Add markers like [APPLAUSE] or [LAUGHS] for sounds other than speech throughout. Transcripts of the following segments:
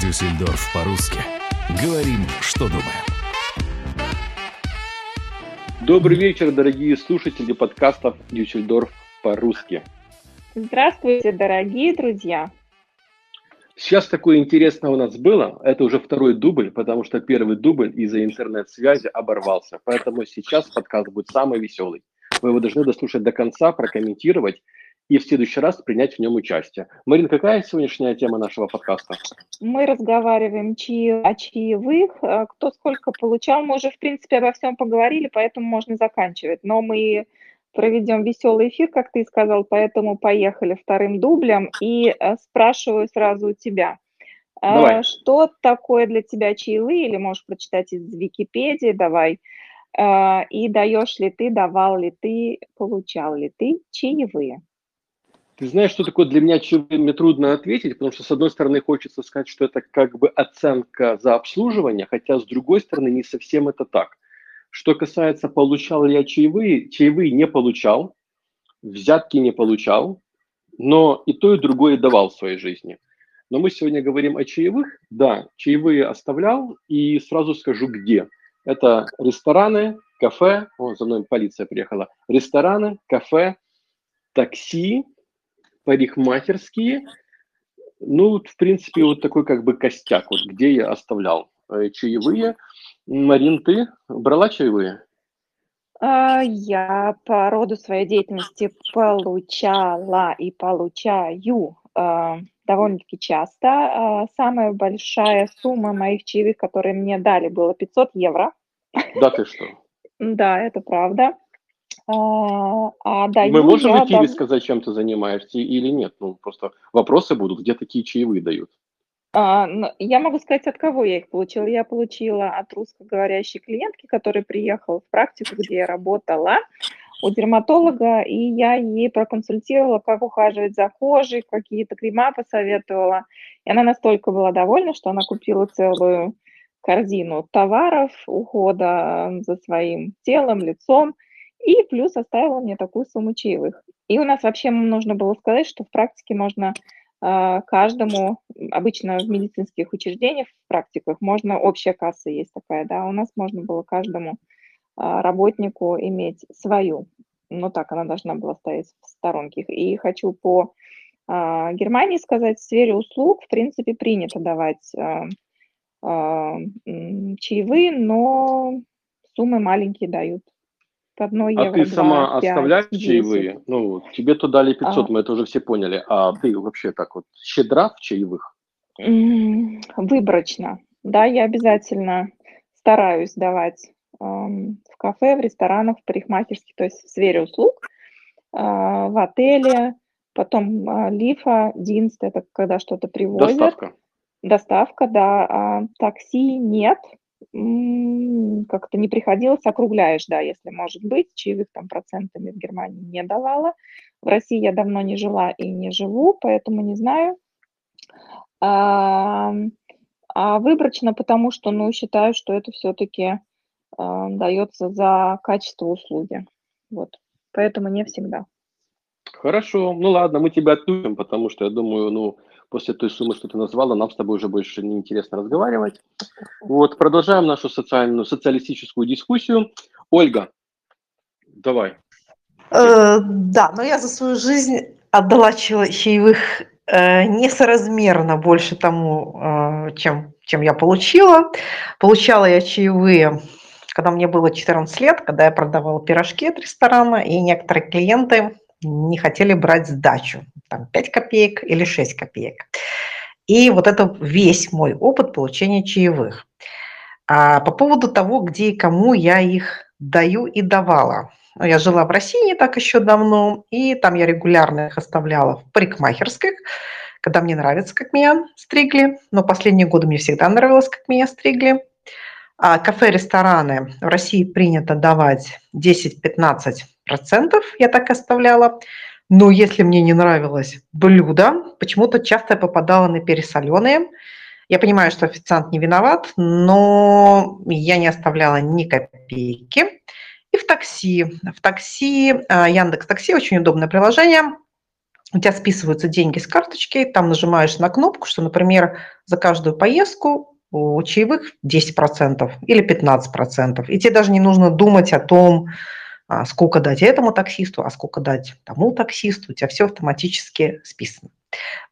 Дюссельдорф по-русски. Говорим, что думаем. Добрый вечер, дорогие слушатели подкастов Дюссельдорф по-русски. Здравствуйте, дорогие друзья. Сейчас такое интересное у нас было. Это уже второй дубль, потому что первый дубль из-за интернет-связи оборвался. Поэтому сейчас подкаст будет самый веселый. Вы его должны дослушать до конца, прокомментировать и в следующий раз принять в нем участие. Марин, какая сегодняшняя тема нашего подкаста? Мы разговариваем чаи, о чаевых, э, кто сколько получал. Мы уже, в принципе, обо всем поговорили, поэтому можно заканчивать. Но мы проведем веселый эфир, как ты сказал, поэтому поехали вторым дублем. И э, спрашиваю сразу у тебя. Э, давай. Что такое для тебя чаевые? Или можешь прочитать из Википедии, давай. И даешь ли ты, давал ли ты, получал ли ты чаевые? Ты знаешь, что такое для меня мне трудно ответить, потому что, с одной стороны, хочется сказать, что это как бы оценка за обслуживание, хотя, с другой стороны, не совсем это так. Что касается, получал ли я чаевые, чаевые не получал, взятки не получал, но и то, и другое давал в своей жизни. Но мы сегодня говорим о чаевых. Да, чаевые оставлял, и сразу скажу, где. Это рестораны, кафе, о, за мной полиция приехала, рестораны, кафе, такси, парикмахерские. Ну, в принципе, вот такой как бы костяк, вот где я оставлял э, чаевые. Марин, ты брала чаевые? А, я по роду своей деятельности получала и получаю а, довольно-таки часто. А, самая большая сумма моих чаевых, которые мне дали, было 500 евро. Да ты что? Да, это правда. А, а даю Мы можем в эфире дам... сказать, чем ты занимаешься или нет? Ну, просто вопросы будут, где такие чаевые дают. А, я могу сказать, от кого я их получила. Я получила от русскоговорящей клиентки, которая приехала в практику, где я работала у дерматолога, и я ей проконсультировала, как ухаживать за кожей, какие-то крема посоветовала. И она настолько была довольна, что она купила целую корзину товаров, ухода за своим телом, лицом. И плюс оставила мне такую сумму чаевых. И у нас вообще нужно было сказать, что в практике можно э, каждому, обычно в медицинских учреждениях, в практиках, можно, общая касса есть такая, да, у нас можно было каждому э, работнику иметь свою. Ну так, она должна была стоять в сторонке. И хочу по э, Германии сказать, в сфере услуг, в принципе, принято давать чаевые, но суммы маленькие дают по одной а евро. А ты сама 5, оставляешь 10. чаевые? Ну, тебе то дали 500, а. мы это уже все поняли. А ты вообще так вот щедра в чаевых? Выборочно. Да, я обязательно стараюсь давать эм, в кафе, в ресторанах, в парикмахерских, то есть в сфере услуг, э, в отеле, потом э, лифа, динст, это когда что-то привозят. Доставка. Доставка, да. А такси нет, как-то не приходилось, округляешь, да, если может быть, чаевых там процентами в Германии не давала. В России я давно не жила и не живу, поэтому не знаю. А, а выборочно, потому что, ну, считаю, что это все-таки а, дается за качество услуги. Вот. Поэтому не всегда. Хорошо, ну ладно, мы тебя отпустим, потому что я думаю, ну, после той суммы, что ты назвала, нам с тобой уже больше неинтересно разговаривать. Вот, продолжаем нашу социальную, социалистическую дискуссию. Ольга, давай. Э, да, но я за свою жизнь отдала чаевых э, несоразмерно больше тому, э, чем, чем я получила. Получала я чаевые, когда мне было 14 лет, когда я продавала пирожки от ресторана, и некоторые клиенты не хотели брать сдачу, там 5 копеек или 6 копеек. И вот это весь мой опыт получения чаевых. А по поводу того, где и кому я их даю и давала. Ну, я жила в России не так еще давно, и там я регулярно их оставляла в парикмахерских, когда мне нравится, как меня стригли. Но последние годы мне всегда нравилось, как меня стригли. А кафе, рестораны в России принято давать 10-15 процентов, я так оставляла. Но если мне не нравилось блюдо, почему-то часто я попадала на пересоленые. Я понимаю, что официант не виноват, но я не оставляла ни копейки. И в такси. В такси, а, Яндекс Такси, очень удобное приложение. у тебя списываются деньги с карточки, там нажимаешь на кнопку, что, например, за каждую поездку у чаевых 10% или 15%. И тебе даже не нужно думать о том, а, сколько дать этому таксисту, а сколько дать тому таксисту. У тебя все автоматически списано.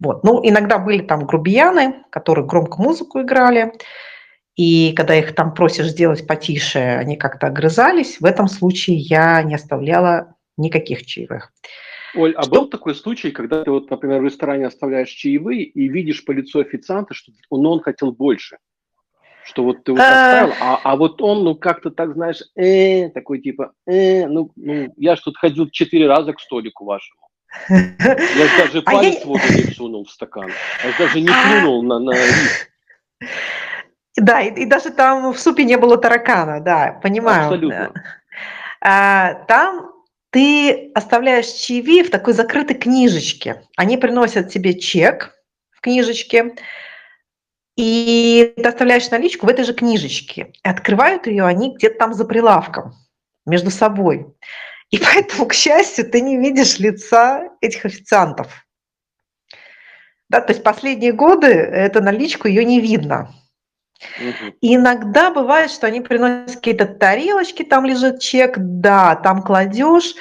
Вот. Ну, иногда были там грубияны, которые громко музыку играли, и когда их там просишь сделать потише, они как-то огрызались. В этом случае я не оставляла никаких чаевых. Оль, а что? был такой случай, когда ты вот, например, в ресторане оставляешь чаевые и видишь по лицу официанта, что он, он хотел больше? Что вот ты вот оставил, а, а вот он, ну, как-то так, знаешь, э, такой типа, э, ну, ну, я ж тут ходил четыре раза к столику вашему. Я даже палец [LAUGHS] а я... воду не сунул в стакан. Я даже не а. плюнул на, на рис. Да, и, и даже там в супе не было таракана, да, понимаю. Абсолютно. А, там ты оставляешь чаевые в такой закрытой книжечке. Они приносят тебе чек в книжечке, и ты оставляешь наличку в этой же книжечке. И открывают ее они где-то там за прилавком между собой. И [LAUGHS] поэтому, к счастью, ты не видишь лица этих официантов. Да, то есть последние годы эту наличку ее не видно. И иногда бывает, что они приносят какие-то тарелочки, там лежит чек, да, там кладешь.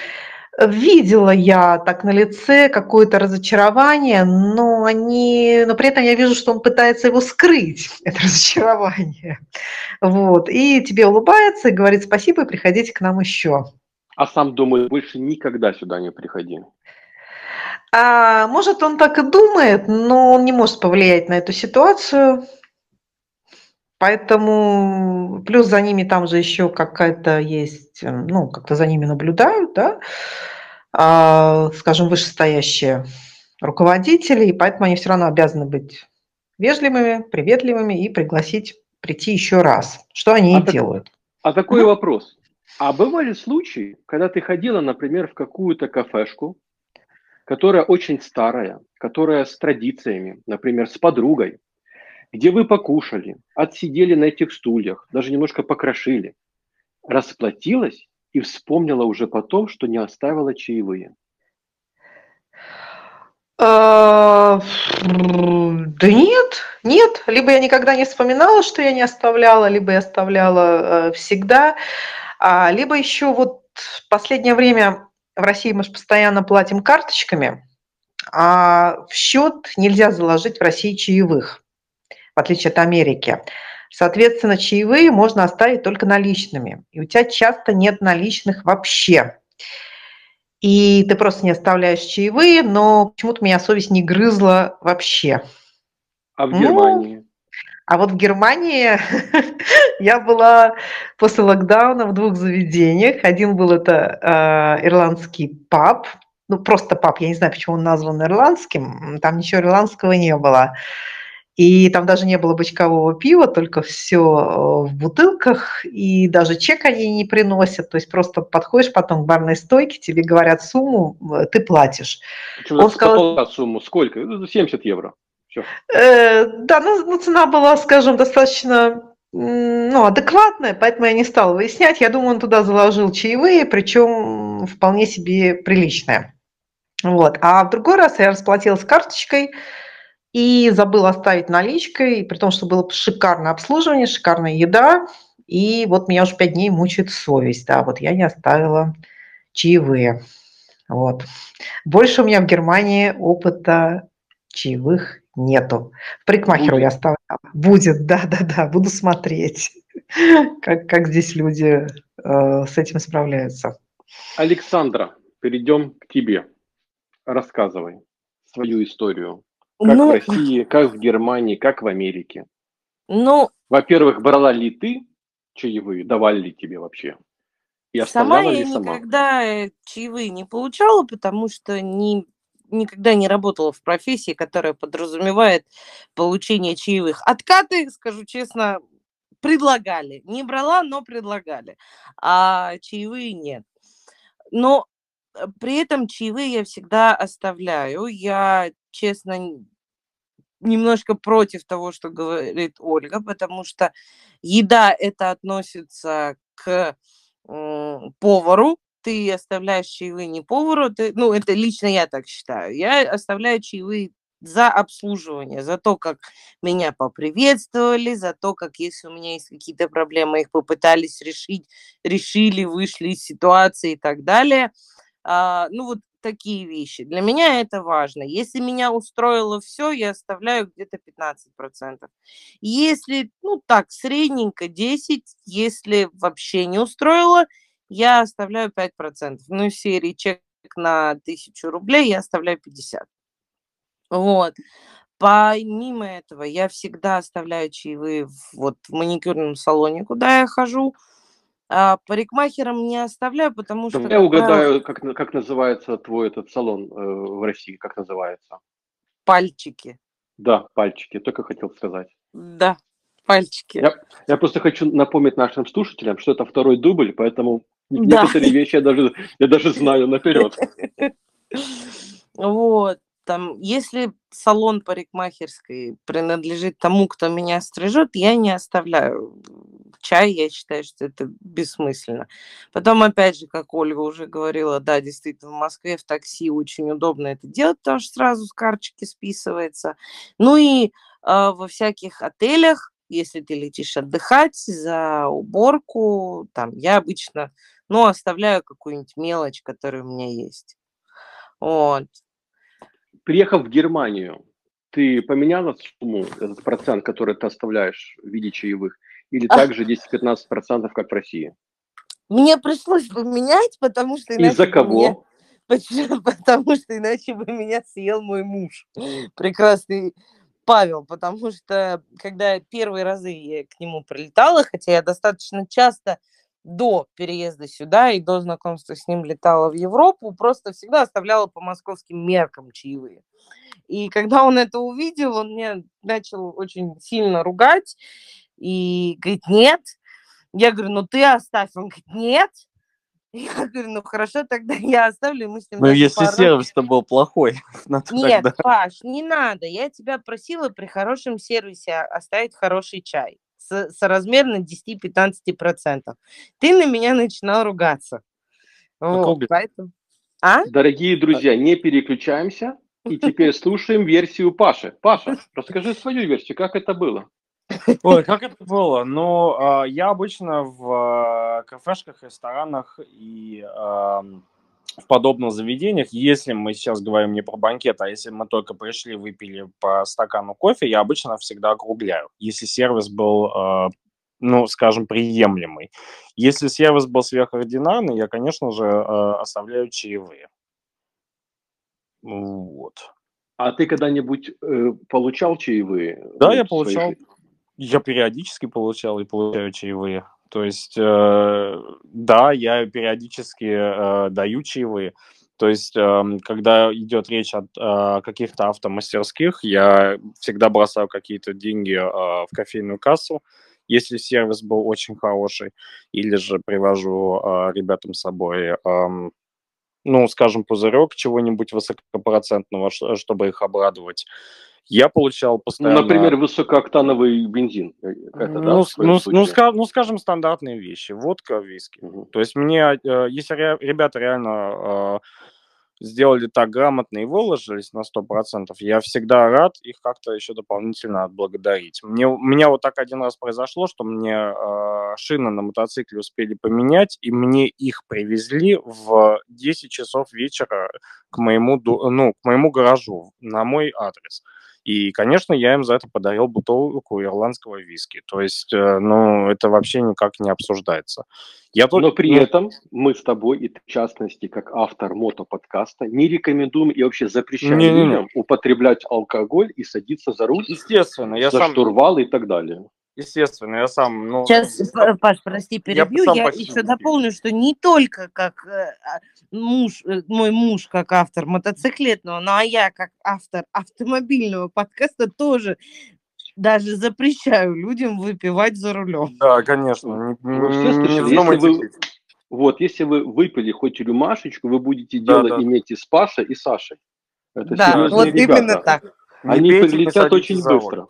Видела я так на лице какое-то разочарование, но они, но при этом я вижу, что он пытается его скрыть, [LAUGHS] это разочарование. Вот. И тебе улыбается и говорит спасибо, и приходите к нам еще. А сам думает, больше никогда сюда не приходи. А, может, он так и думает, но он не может повлиять на эту ситуацию. Поэтому плюс за ними там же еще какая-то есть, эм, ну, как-то за ними наблюдают, да, а, скажем, вышестоящие руководители, и поэтому они все равно обязаны быть вежливыми, приветливыми и пригласить прийти еще раз, что они а и так, делают. А такой mm вопрос. А бывали случаи, когда ты ходила, например, в какую-то кафешку, которая очень старая, которая с традициями, например, с подругой, где вы покушали, отсидели на этих стульях, даже немножко покрошили, расплатилась и вспомнила уже потом, что не оставила чаевые? А, да нет, нет. Либо я никогда не вспоминала, что я не оставляла, либо я оставляла э, всегда. А, либо еще вот в последнее время в России мы же постоянно платим карточками, а в счет нельзя заложить в России чаевых в отличие от Америки. Соответственно, чаевые можно оставить только наличными. И у тебя часто нет наличных вообще. И ты просто не оставляешь чаевые, но почему-то меня совесть не грызла вообще. А в Германии? Ну, а вот в Германии [LAUGHS] я была после локдауна в двух заведениях. Один был это э, ирландский паб, ну просто паб, я не знаю, почему он назван ирландским, там ничего ирландского не было. И там даже не было бочкового пива, только все э, в бутылках, и даже чек они не приносят. То есть просто подходишь потом к барной стойке, тебе говорят сумму, э, ты платишь. Почему Он сказал сумму? Сколько? 70 евро. Все. Э, да, ну, ну цена была, скажем, достаточно ну, адекватная, поэтому я не стала выяснять. Я думаю, он туда заложил чаевые, причем вполне себе приличные. Вот. А в другой раз я расплатилась карточкой, и забыл оставить наличкой, при том, что было шикарное обслуживание, шикарная еда, и вот меня уже пять дней мучает совесть, да, вот я не оставила чаевые. Вот. Больше у меня в Германии опыта чаевых нету. Парикмахеру Будет. я оставляла. Будет, да-да-да, буду смотреть, [LAUGHS] как, как здесь люди э, с этим справляются. Александра, перейдем к тебе. Рассказывай свою историю. Как ну, в России, как в Германии, как в Америке? Ну, Во-первых, брала ли ты чаевые, давали ли тебе вообще? И сама я сама? никогда э, чаевые не получала, потому что не, никогда не работала в профессии, которая подразумевает получение чаевых. Откаты, скажу честно, предлагали. Не брала, но предлагали. А чаевые нет. Но э, при этом чаевые я всегда оставляю. Я, честно, немножко против того, что говорит Ольга, потому что еда это относится к повару, ты оставляешь чаевые не повару, ты, ну, это лично я так считаю, я оставляю чаевые за обслуживание, за то, как меня поприветствовали, за то, как если у меня есть какие-то проблемы, их попытались решить, решили, вышли из ситуации и так далее. А, ну вот такие вещи. Для меня это важно. Если меня устроило все, я оставляю где-то 15%. Если, ну так, средненько 10%, если вообще не устроило, я оставляю 5%. Ну, серии чек на 1000 рублей я оставляю 50. Вот. Помимо этого, я всегда оставляю чаевые вот, в маникюрном салоне, куда я хожу. А парикмахером не оставляю, потому что... Я угадаю, как, как называется твой этот салон э, в России, как называется? Пальчики. Да, пальчики, только хотел сказать. Да, пальчики. Я, я просто хочу напомнить нашим слушателям, что это второй дубль, поэтому да. некоторые вещи я даже, я даже знаю наперед. Вот там, если салон парикмахерской принадлежит тому, кто меня стрижет, я не оставляю чай, я считаю, что это бессмысленно. Потом, опять же, как Ольга уже говорила, да, действительно, в Москве в такси очень удобно это делать, потому что сразу с карточки списывается. Ну и э, во всяких отелях, если ты летишь отдыхать за уборку, там, я обычно, ну, оставляю какую-нибудь мелочь, которая у меня есть. Вот приехав в Германию, ты поменяла сумму, этот процент, который ты оставляешь в виде чаевых, или также 10-15%, как в России? Мне пришлось поменять, потому что иначе... Из-за кого? Меня... [LAUGHS] Потому что иначе бы меня съел мой муж, прекрасный Павел, потому что когда первые разы я к нему прилетала, хотя я достаточно часто до переезда сюда и до знакомства с ним летала в Европу, просто всегда оставляла по московским меркам чаевые. И когда он это увидел, он мне начал очень сильно ругать и говорит, нет. Я говорю, ну ты оставь. Он говорит, нет. [LAUGHS] Я говорю, ну хорошо, тогда я оставлю, мы с ним... Ну, если пару... сервис-то был плохой. [LAUGHS] Нет, тогда... Паш, не надо. Я тебя просила при хорошем сервисе оставить хороший чай соразмерно 10-15%. Ты на меня начинал ругаться. Вот, поэтому... а? Дорогие друзья, не переключаемся и теперь слушаем версию Паши. Паша, расскажи свою версию, как это было? Ой, как это было? Ну, а, я обычно в а, кафешках, ресторанах и в подобных заведениях, если мы сейчас говорим не про банкет, а если мы только пришли, выпили по стакану кофе, я обычно всегда округляю, если сервис был, э, ну, скажем, приемлемый. Если сервис был сверхординарный, я, конечно же, э, оставляю чаевые. Вот. А ты когда-нибудь э, получал чаевые? Да, я получал. Я периодически получал и получаю чаевые. То есть, э, да, я периодически э, даю чаевые. То есть, э, когда идет речь о э, каких-то автомастерских, я всегда бросаю какие-то деньги э, в кофейную кассу, если сервис был очень хороший, или же привожу э, ребятам с собой, э, ну, скажем, пузырек чего-нибудь высокопроцентного, чтобы их обрадовать. Я получал ну, постоянно... Например, высокооктановый бензин. Э, это, ну, да, ну, ну, ска- ну, скажем, стандартные вещи. Водка, виски. Угу. То есть мне, э, если ре- ребята реально э, сделали так грамотно и выложились на 100%, я всегда рад их как-то еще дополнительно отблагодарить. Мне, у меня вот так один раз произошло, что мне э, шины на мотоцикле успели поменять, и мне их привезли в 10 часов вечера к моему, ну, к моему гаражу на мой адрес. И, конечно, я им за это подарил бутылку ирландского виски. То есть, э, ну, это вообще никак не обсуждается. Я только... Но при этом мы с тобой, и в частности, как автор мотоподкаста, не рекомендуем и вообще запрещаем не, людям не. употреблять алкоголь и садиться за руль, Естественно, я за сам... штурвал и так далее. Естественно, я сам... Ну, Сейчас, Паш, прости, перебью. Я, я еще дополню, что не только как э, а, муж, э, мой муж как автор мотоциклетного, но а я как автор автомобильного подкаста тоже даже запрещаю людям выпивать за рулем. Да, конечно. Не, ну, не если вы, вот, если вы выпили хоть рюмашечку, вы будете да, дело да. иметь и с Пашей, и Сашей. Это да, вот ребята. именно так. Они прилетят очень быстро.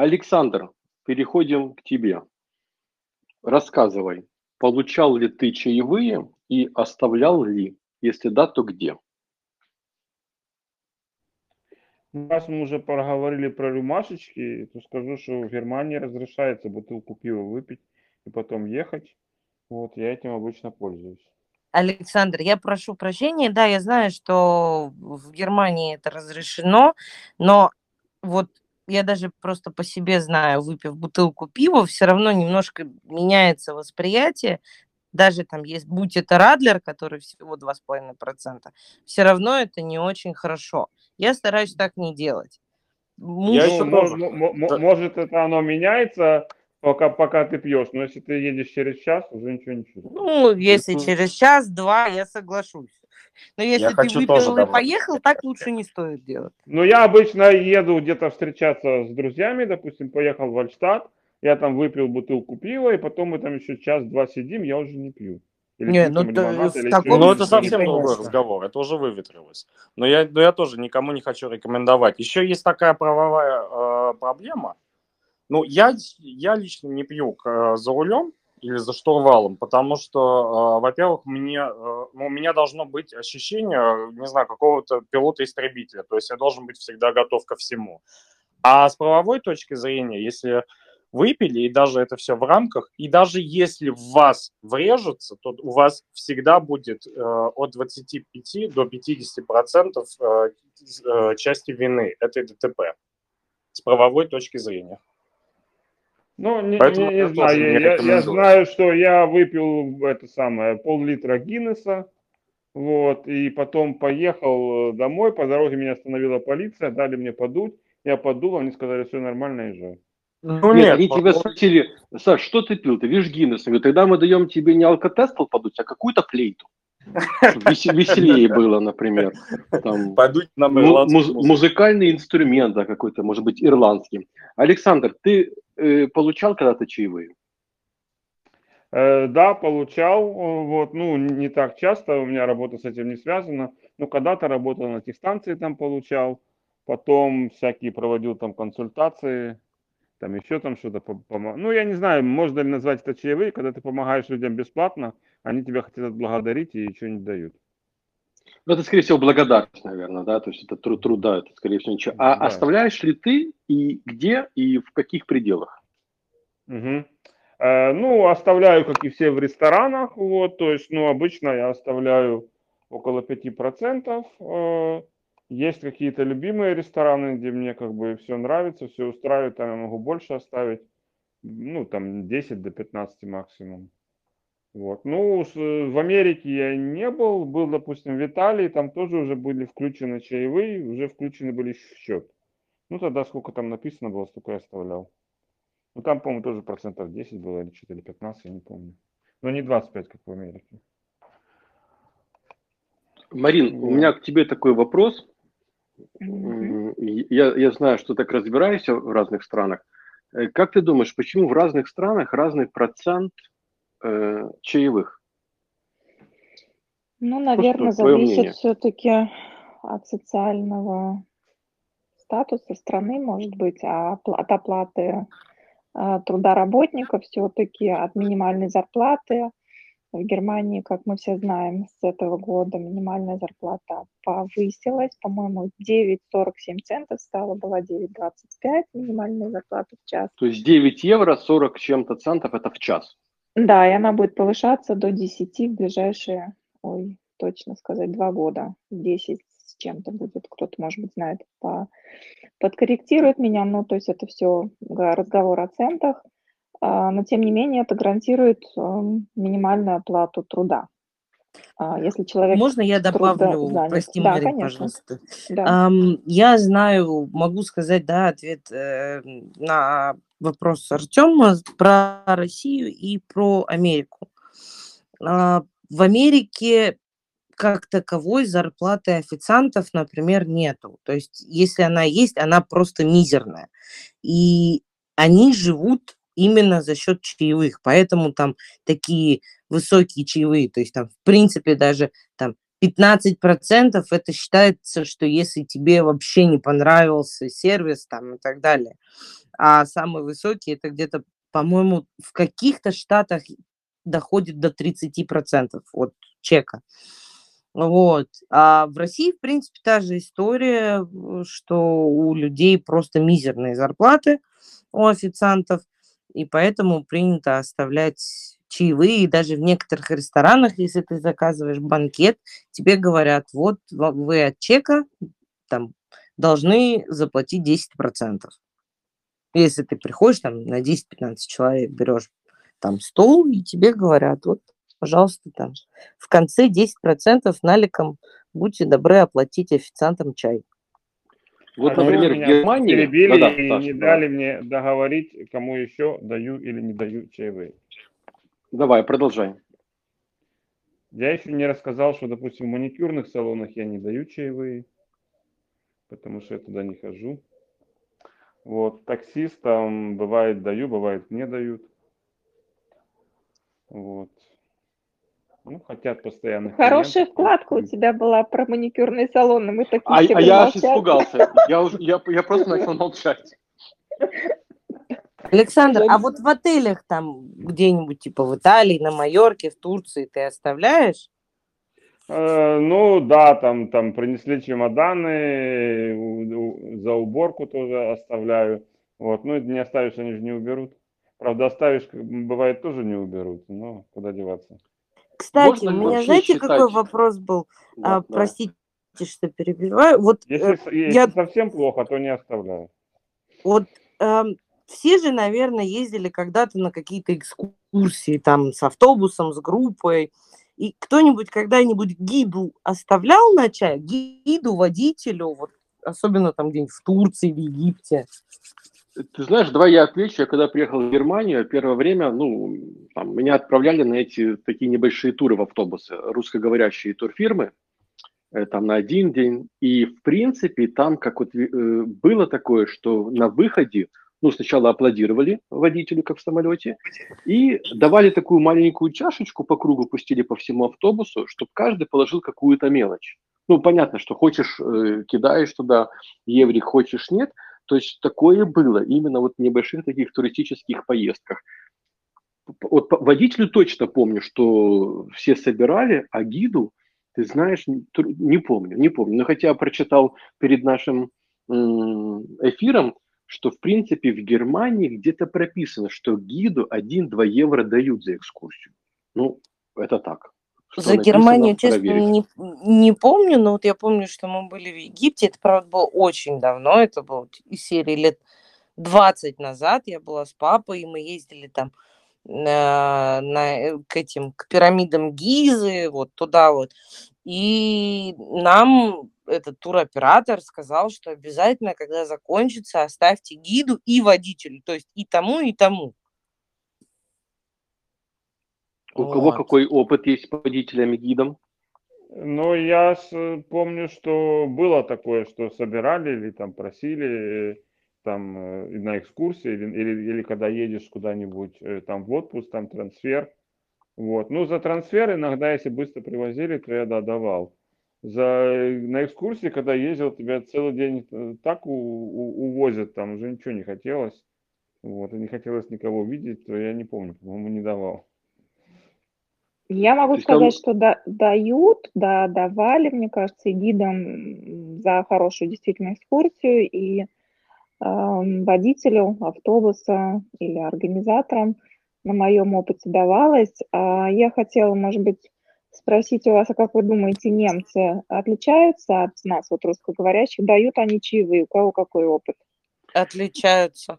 Александр, переходим к тебе. Рассказывай, получал ли ты чаевые и оставлял ли? Если да, то где? Раз мы уже поговорили про рюмашечки, то скажу, что в Германии разрешается бутылку пива выпить и потом ехать. Вот, я этим обычно пользуюсь. Александр, я прошу прощения, да, я знаю, что в Германии это разрешено, но вот я даже просто по себе знаю, выпив бутылку пива, все равно немножко меняется восприятие, даже там есть, будь это Радлер, который всего 2,5%, все равно это не очень хорошо. Я стараюсь так не делать. Муж... Я еще может, может, это оно меняется, пока, пока ты пьешь, но если ты едешь через час, уже ничего не чувствуешь. Ну, если через час-два, я соглашусь. Но если я ты выпил и поехал, так лучше не стоит делать. Ну, я обычно еду где-то встречаться с друзьями, допустим, поехал в Альштадт, я там выпил бутылку пива, и потом мы там еще час-два сидим, я уже не пью. Или не, ну, лимонад, или таком... ну это совсем другой разговор, это уже выветрилось. Но я, но я тоже никому не хочу рекомендовать. Еще есть такая правовая э, проблема. Ну, я, я лично не пью э, за рулем или за штурвалом, потому что, э, во-первых, мне, э, ну, у меня должно быть ощущение, не знаю, какого-то пилота-истребителя. То есть я должен быть всегда готов ко всему. А с правовой точки зрения, если выпили, и даже это все в рамках, и даже если в вас врежутся, то у вас всегда будет э, от 25 до 50 процентов э, э, части вины этой ДТП с правовой точки зрения. Ну, не, не, не знаю, не я, я знаю, что я выпил это самое пол-литра Гиннеса, вот, и потом поехал э, домой, по дороге меня остановила полиция, дали мне подуть, я подул, они сказали, все нормально, езжай. Ну нет, нет они тебя спросили, Саш, что ты пил? Ты видишь Гиннес? Я говорю, тогда мы даем тебе не алкотестл подуть, а какую-то флейту. Веселее было, например. Там, Подуть нам муз- музыкальный инструмент, да, какой-то, может быть, ирландский. Александр, ты э, получал когда-то чаевые? Э, да, получал. Вот, ну, не так часто, у меня работа с этим не связана. Но когда-то работал на техстанции, там получал. Потом всякие проводил там консультации там еще там что-то помог. Ну, я не знаю, можно ли назвать это чаевые, когда ты помогаешь людям бесплатно, они тебя хотят отблагодарить и ничего не дают. Ну, это, скорее всего, благодарность, наверное, да, то есть это труд, труда, это, скорее всего, ничего. А да. оставляешь ли ты и где, и в каких пределах? Угу. Э, ну, оставляю, как и все в ресторанах, вот, то есть, ну, обычно я оставляю около 5%, э, есть какие-то любимые рестораны, где мне как бы все нравится, все устраивает, там я могу больше оставить, ну, там 10 до 15 максимум. Вот. Ну, в Америке я не был, был, допустим, в Италии, там тоже уже были включены чаевые, уже включены были в счет. Ну, тогда сколько там написано было, столько я оставлял. Ну, там, по-моему, тоже процентов 10 было, или что-то, или 15, я не помню. Но не 25, как в Америке. Марин, вот. у меня к тебе такой вопрос. Я, я знаю, что так разбираешься в разных странах. Э, как ты думаешь, почему в разных странах разный процент э, чаевых? Ну, наверное, зависит все-таки от социального статуса страны, может быть, а от оплаты э, труда работников все-таки, от минимальной зарплаты, в Германии, как мы все знаем, с этого года минимальная зарплата повысилась. По-моему, 9,47 центов стала, была 9,25 минимальная зарплата в час. То есть 9 евро 40 чем-то центов это в час? Да, и она будет повышаться до 10 в ближайшие, ой, точно сказать, два года. 10 с чем-то будет, кто-то, может быть, знает, по... подкорректирует меня. Ну, то есть это все разговор о центах. А, но тем не менее это гарантирует эм, минимальную оплату труда. А, если человек... Можно я добавлю? Занят. Прости, да, Мария, конечно. пожалуйста. Да. Я знаю, могу сказать, да, ответ э, на вопрос Артема про Россию и про Америку. Uh, в Америке как таковой зарплаты официантов, например, нету. То есть, если она есть, она просто мизерная. И они живут именно за счет чаевых. Поэтому там такие высокие чаевые, то есть там в принципе даже там 15% это считается, что если тебе вообще не понравился сервис там и так далее. А самые высокие это где-то, по-моему, в каких-то штатах доходит до 30% от чека. Вот. А в России, в принципе, та же история, что у людей просто мизерные зарплаты у официантов, и поэтому принято оставлять чаевые, и даже в некоторых ресторанах, если ты заказываешь банкет, тебе говорят, вот вы от чека там должны заплатить 10%. Если ты приходишь там на 10-15 человек, берешь там стол, и тебе говорят, вот, пожалуйста, там в конце 10% наликом будьте добры оплатить официантам чай. Вот, а например, в Германии... Перебили да, да, и Саша, не да. дали мне договорить, кому еще даю или не даю чаевые. Давай, продолжай. Я еще не рассказал, что, допустим, в маникюрных салонах я не даю чаевые, потому что я туда не хожу. Вот, таксистам бывает даю, бывает не дают. Вот. Ну, хотят постоянно. Хорошая клиентов. вкладка у тебя была про маникюрные салоны. Мы такие а, а я аж испугался. Я, уже, я, я просто начал молчать. Александр, а вот в отелях там где-нибудь, типа в Италии, на Майорке, в Турции ты оставляешь? Э, ну да, там, там принесли чемоданы, за уборку тоже оставляю. Вот, ну не оставишь, они же не уберут. Правда, оставишь, бывает, тоже не уберут, но куда деваться. Кстати, Можно у меня, знаете, считать? какой вопрос был? Да, а, да. Простите, что перебиваю. Вот, если, э, если я... совсем плохо, то не оставляю. Вот э, все же, наверное, ездили когда-то на какие-то экскурсии, там, с автобусом, с группой. И кто-нибудь когда-нибудь гиду оставлял на чай? Гиду, водителю, вот, особенно там где-нибудь в Турции, в Египте? Ты знаешь, давай я отвечу. Я когда приехал в Германию, первое время, ну, там, меня отправляли на эти такие небольшие туры в автобусы, русскоговорящие турфирмы, э, там на один день. И, в принципе, там как вот э, было такое, что на выходе, ну, сначала аплодировали водителю, как в самолете, и давали такую маленькую чашечку по кругу, пустили по всему автобусу, чтобы каждый положил какую-то мелочь. Ну, понятно, что хочешь, э, кидаешь туда еврик, хочешь, нет – то есть такое было именно вот в небольших таких туристических поездках. Вот водителю точно помню, что все собирали, а гиду, ты знаешь, не помню, не помню. Но хотя прочитал перед нашим эфиром, что в принципе в Германии где-то прописано, что гиду 1-2 евро дают за экскурсию. Ну, это так. За Германию, честно, не, не помню, но вот я помню, что мы были в Египте. Это, правда, было очень давно. Это было из серии лет 20 назад. Я была с папой, и мы ездили там на, на, э, к этим, к пирамидам Гизы, вот туда вот. И нам этот туроператор сказал, что обязательно, когда закончится, оставьте гиду и водителю, то есть и тому, и тому. У вот. кого какой опыт есть с водителями гидом? Ну, я помню, что было такое, что собирали или там просили э, там э, на экскурсии или, или, или когда едешь куда-нибудь э, там в отпуск, там трансфер. Вот. Ну, за трансфер иногда, если быстро привозили, то я да, давал. За, на экскурсии, когда ездил, тебя целый день так у, у, увозят, там уже ничего не хотелось. Вот, и не хотелось никого видеть, то я не помню, по-моему, не давал. Я могу сказать, там... что да, дают, да, давали, мне кажется, и гидам за хорошую действительно экскурсию, и э, водителю автобуса или организаторам на моем опыте давалось. А я хотела, может быть, спросить у вас, а как вы думаете, немцы отличаются от нас, вот русскоговорящих? Дают они чаевые? У кого какой опыт? Отличаются.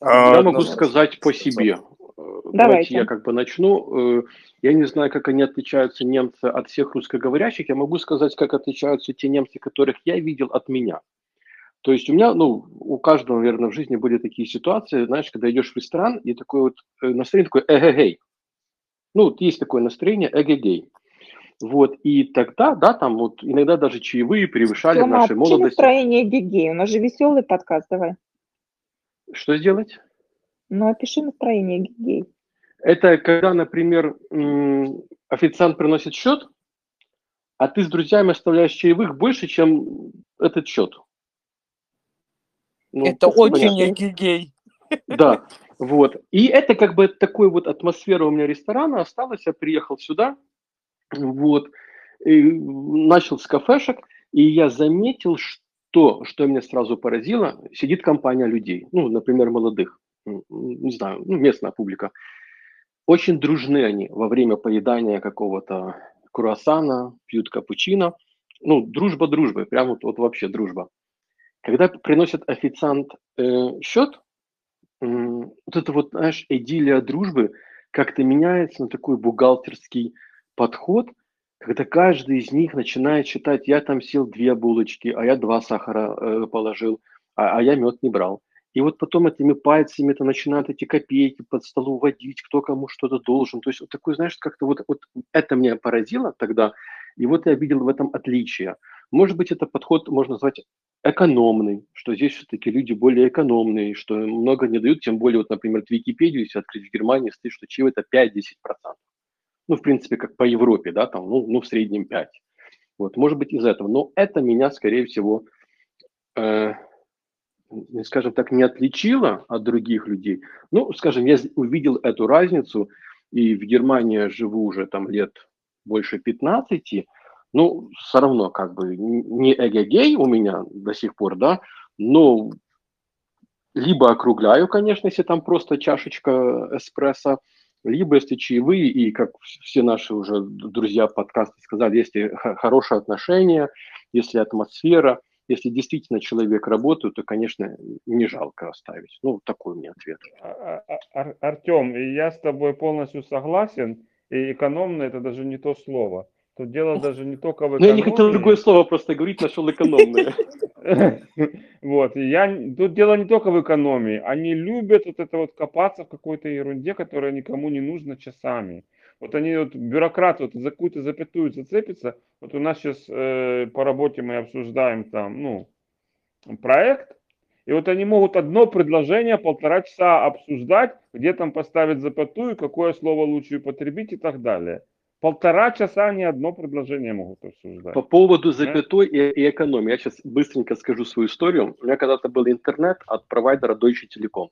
Я могу сказать по себе. Давайте. Давайте я как бы начну. Э, я не знаю, как они отличаются, немцы, от всех русскоговорящих. Я могу сказать, как отличаются те немцы, которых я видел от меня. То есть у меня, ну, у каждого, наверное, в жизни были такие ситуации, знаешь, когда идешь в ресторан, и такое вот э, настроение такое эгегей. Ну, вот есть такое настроение эгегей. Вот, и тогда, да, там вот иногда даже чаевые превышали Тёма, наши молодости. настроение эгегей? У нас же веселый подкаст, давай. Что сделать? Ну, опиши настроение гей. Это когда, например, официант приносит счет, а ты с друзьями оставляешь чаевых больше, чем этот счет. Ну, Это очень гей. Да. Вот. И это как бы такой вот атмосфера у меня ресторана осталась. Я приехал сюда, вот, и начал с кафешек, и я заметил, что, что меня сразу поразило, сидит компания людей, ну, например, молодых, не знаю, ну, местная публика. Очень дружны они во время поедания какого-то круассана, пьют капучино. Ну, дружба дружбы, прям вот, вот вообще дружба. Когда приносит официант э, счет, вот это вот, знаешь, идиллия дружбы как-то меняется на такой бухгалтерский подход, когда каждый из них начинает считать, я там сел две булочки, а я два сахара э, положил, а, а я мед не брал. И вот потом этими пальцами это начинают эти копейки под столу водить, кто кому что-то должен. То есть вот такой, знаешь, как-то вот, вот это меня поразило тогда, и вот я видел в этом отличие. Может быть, это подход можно назвать экономный, что здесь все-таки люди более экономные, что много не дают, тем более, вот, например, в Википедию, если открыть в Германии, стоит, что чего это 5-10%. Ну, в принципе, как по Европе, да, там, ну, ну в среднем 5. Вот, может быть, из этого. Но это меня, скорее всего, э, скажем так, не отличила от других людей. Ну, скажем, я увидел эту разницу, и в Германии живу уже там лет больше 15, ну, все равно как бы не эгегей у меня до сих пор, да, но либо округляю, конечно, если там просто чашечка эспрессо, либо если чаевые, и как все наши уже друзья подкасты сказали, если хорошие отношения, если атмосфера – если действительно человек работает, то, конечно, не жалко оставить. Ну, такой у меня ответ. А, а, Ар Артем, я с тобой полностью согласен, и экономно это даже не то слово. Тут дело даже не только в экономии. Ну, я не хотел другое слово просто говорить, нашел экономное. [LAUGHS] Вот, я, тут дело не только в экономии. Они любят вот это вот копаться в какой-то ерунде, которая никому не нужна часами. Вот они, вот бюрократ вот за какую-то запятую зацепится. Вот у нас сейчас э, по работе мы обсуждаем там, ну, проект, и вот они могут одно предложение полтора часа обсуждать, где там поставить запятую, какое слово лучше употребить и так далее. Полтора часа они одно предложение могут обсуждать. По поводу запятой и, и экономии, я сейчас быстренько скажу свою историю. У меня когда-то был интернет от провайдера Deutsche Telekom.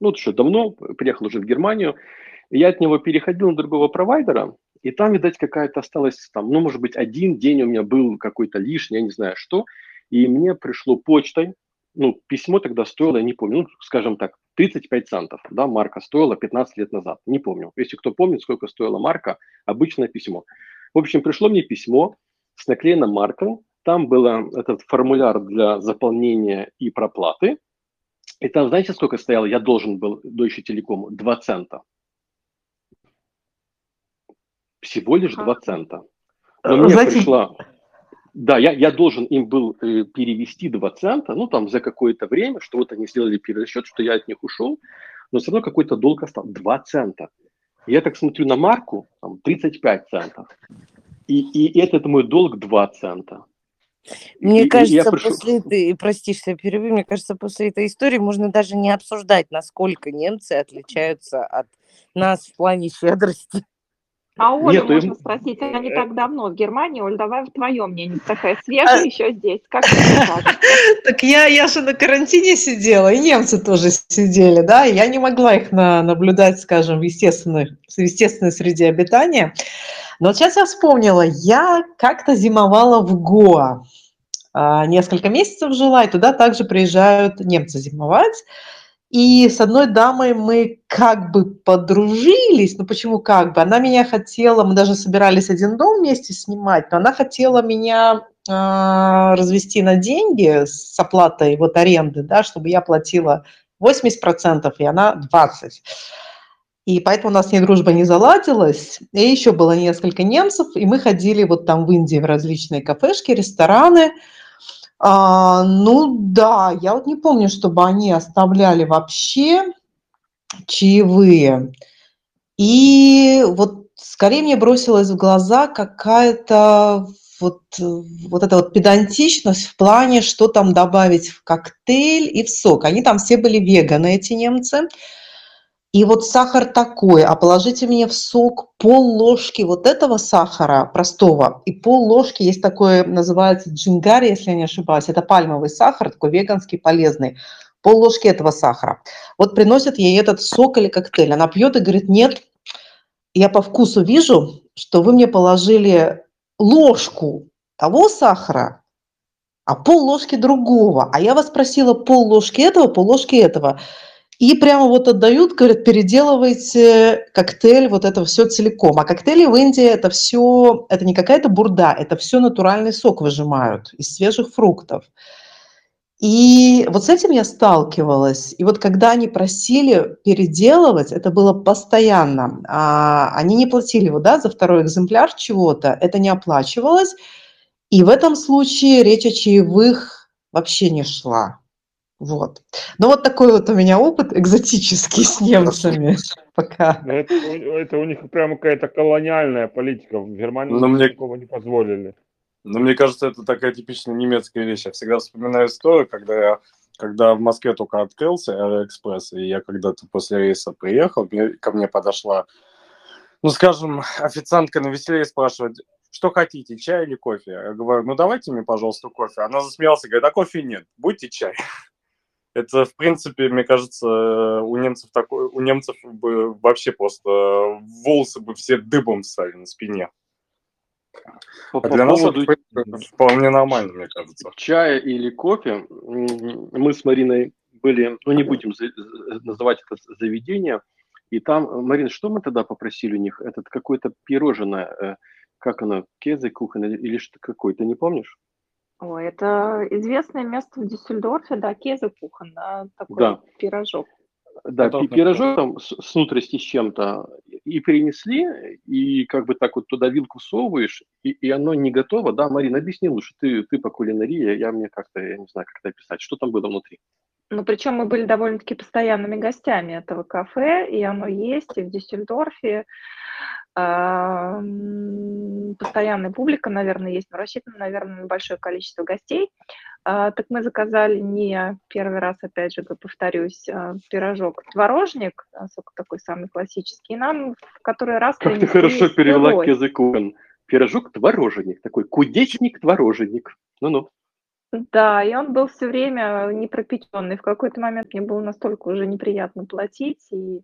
Ну, это еще давно, приехал уже в Германию, я от него переходил на другого провайдера, и там, видать, какая-то осталась, там, ну, может быть, один день у меня был какой-то лишний, я не знаю что, и мне пришло почтой, ну, письмо тогда стоило, я не помню, ну, скажем так, 35 центов, да, марка стоила 15 лет назад, не помню. Если кто помнит, сколько стоила марка, обычное письмо. В общем, пришло мне письмо с наклеенной маркой, там был этот формуляр для заполнения и проплаты, и там, знаете, сколько стояло? Я должен был Deutsche Telekom 2 цента. Всего лишь 2 цента. Но мне Знаете... пришла... Да, я, я должен им был э, перевести 2 цента, ну, там, за какое-то время, что вот они сделали перерасчет, что я от них ушел, но все равно какой-то долг остался. 2 цента. Я так смотрю на марку, там, 35 центов. И, и этот мой долг 2 цента. Мне и, кажется, и пришел... после этой, прости, что я перебью, мне кажется, после этой истории можно даже не обсуждать, насколько немцы отличаются от нас в плане щедрости. А Оля, Нет, можно им... спросить, она не так давно в Германии. Оль, давай в твое мнение, такая свежая а... еще здесь. Как [LAUGHS] Так я, я же на карантине сидела, и немцы тоже сидели, да, я не могла их на, наблюдать, скажем, в естественной, в естественной среде обитания. Но вот сейчас я вспомнила, я как-то зимовала в Гоа. А, несколько месяцев жила, и туда также приезжают немцы зимовать. И с одной дамой мы как бы подружились, ну почему как бы? Она меня хотела, мы даже собирались один дом вместе снимать, но она хотела меня э, развести на деньги с оплатой вот аренды, да, чтобы я платила 80%, и она 20%. И поэтому у нас с ней дружба не заладилась. И еще было несколько немцев, и мы ходили вот там в Индии в различные кафешки, рестораны, а, ну да, я вот не помню, чтобы они оставляли вообще чаевые. И вот скорее мне бросилась в глаза какая-то вот, вот эта вот педантичность в плане, что там добавить в коктейль и в сок. Они там все были веганы, эти немцы. И вот сахар такой, а положите мне в сок пол ложки вот этого сахара простого и пол ложки, есть такое, называется джингари, если я не ошибаюсь, это пальмовый сахар, такой веганский, полезный. пол ложки этого сахара. Вот приносят ей этот сок или коктейль. Она пьет и говорит, нет, я по вкусу вижу, что вы мне положили ложку того сахара, а пол ложки другого. А я вас просила пол ложки этого, пол ложки этого. И прямо вот отдают, говорят, переделывайте коктейль, вот это все целиком. А коктейли в Индии это все, это не какая-то бурда, это все натуральный сок выжимают из свежих фруктов. И вот с этим я сталкивалась. И вот когда они просили переделывать, это было постоянно. А, они не платили вот, да, за второй экземпляр чего-то, это не оплачивалось. И в этом случае речь о чаевых вообще не шла. Вот. Ну вот такой вот у меня опыт экзотический с немцами пока. Ну, это, это у них прямо какая-то колониальная политика. В Германии Но мне... такого не позволили. Но мне кажется, это такая типичная немецкая вещь. Я всегда вспоминаю историю, когда я когда в Москве только открылся Аэроэкспресс, и я когда-то после рейса приехал, ко мне подошла, ну, скажем, официантка на веселее спрашивает, что хотите, чай или кофе? Я говорю, ну, давайте мне, пожалуйста, кофе. Она засмеялась и говорит, а кофе нет, будьте чай. Это, в принципе, мне кажется, у немцев такой, у немцев бы вообще просто волосы бы все дыбом стали на спине. По, а для по нас поводу... это вполне нормально, мне кажется. Чая или кофе, мы с Мариной были, ну не будем называть это заведение, и там, Марина, что мы тогда попросили у них? Этот какое-то пирожное, э, как оно, кезы, кухонь или что какое-то, не помнишь? О, это известное место в Дюссельдорфе, да, Кезе Кухан, да, такой да. пирожок. Да, Потом пирожок там с, с внутренности с чем-то и принесли, и как бы так вот туда вилку всовываешь, и, и оно не готово. Да, Марина, объясни лучше, ты, ты по кулинарии, я мне как-то, я не знаю, как это описать. Что там было внутри? Ну, причем мы были довольно-таки постоянными гостями этого кафе, и оно есть и в Дюссельдорфе постоянная публика, наверное, есть, но рассчитана, наверное, на большое количество гостей. А, так мы заказали не первый раз, опять же, повторюсь, а, пирожок творожник, а, такой самый классический, и нам в который раз Как ты хорошо перевела к языку. Пирожок творожник, такой кудечник творожник. Ну-ну. Да, и он был все время непропеченный. В какой-то момент мне было настолько уже неприятно платить, и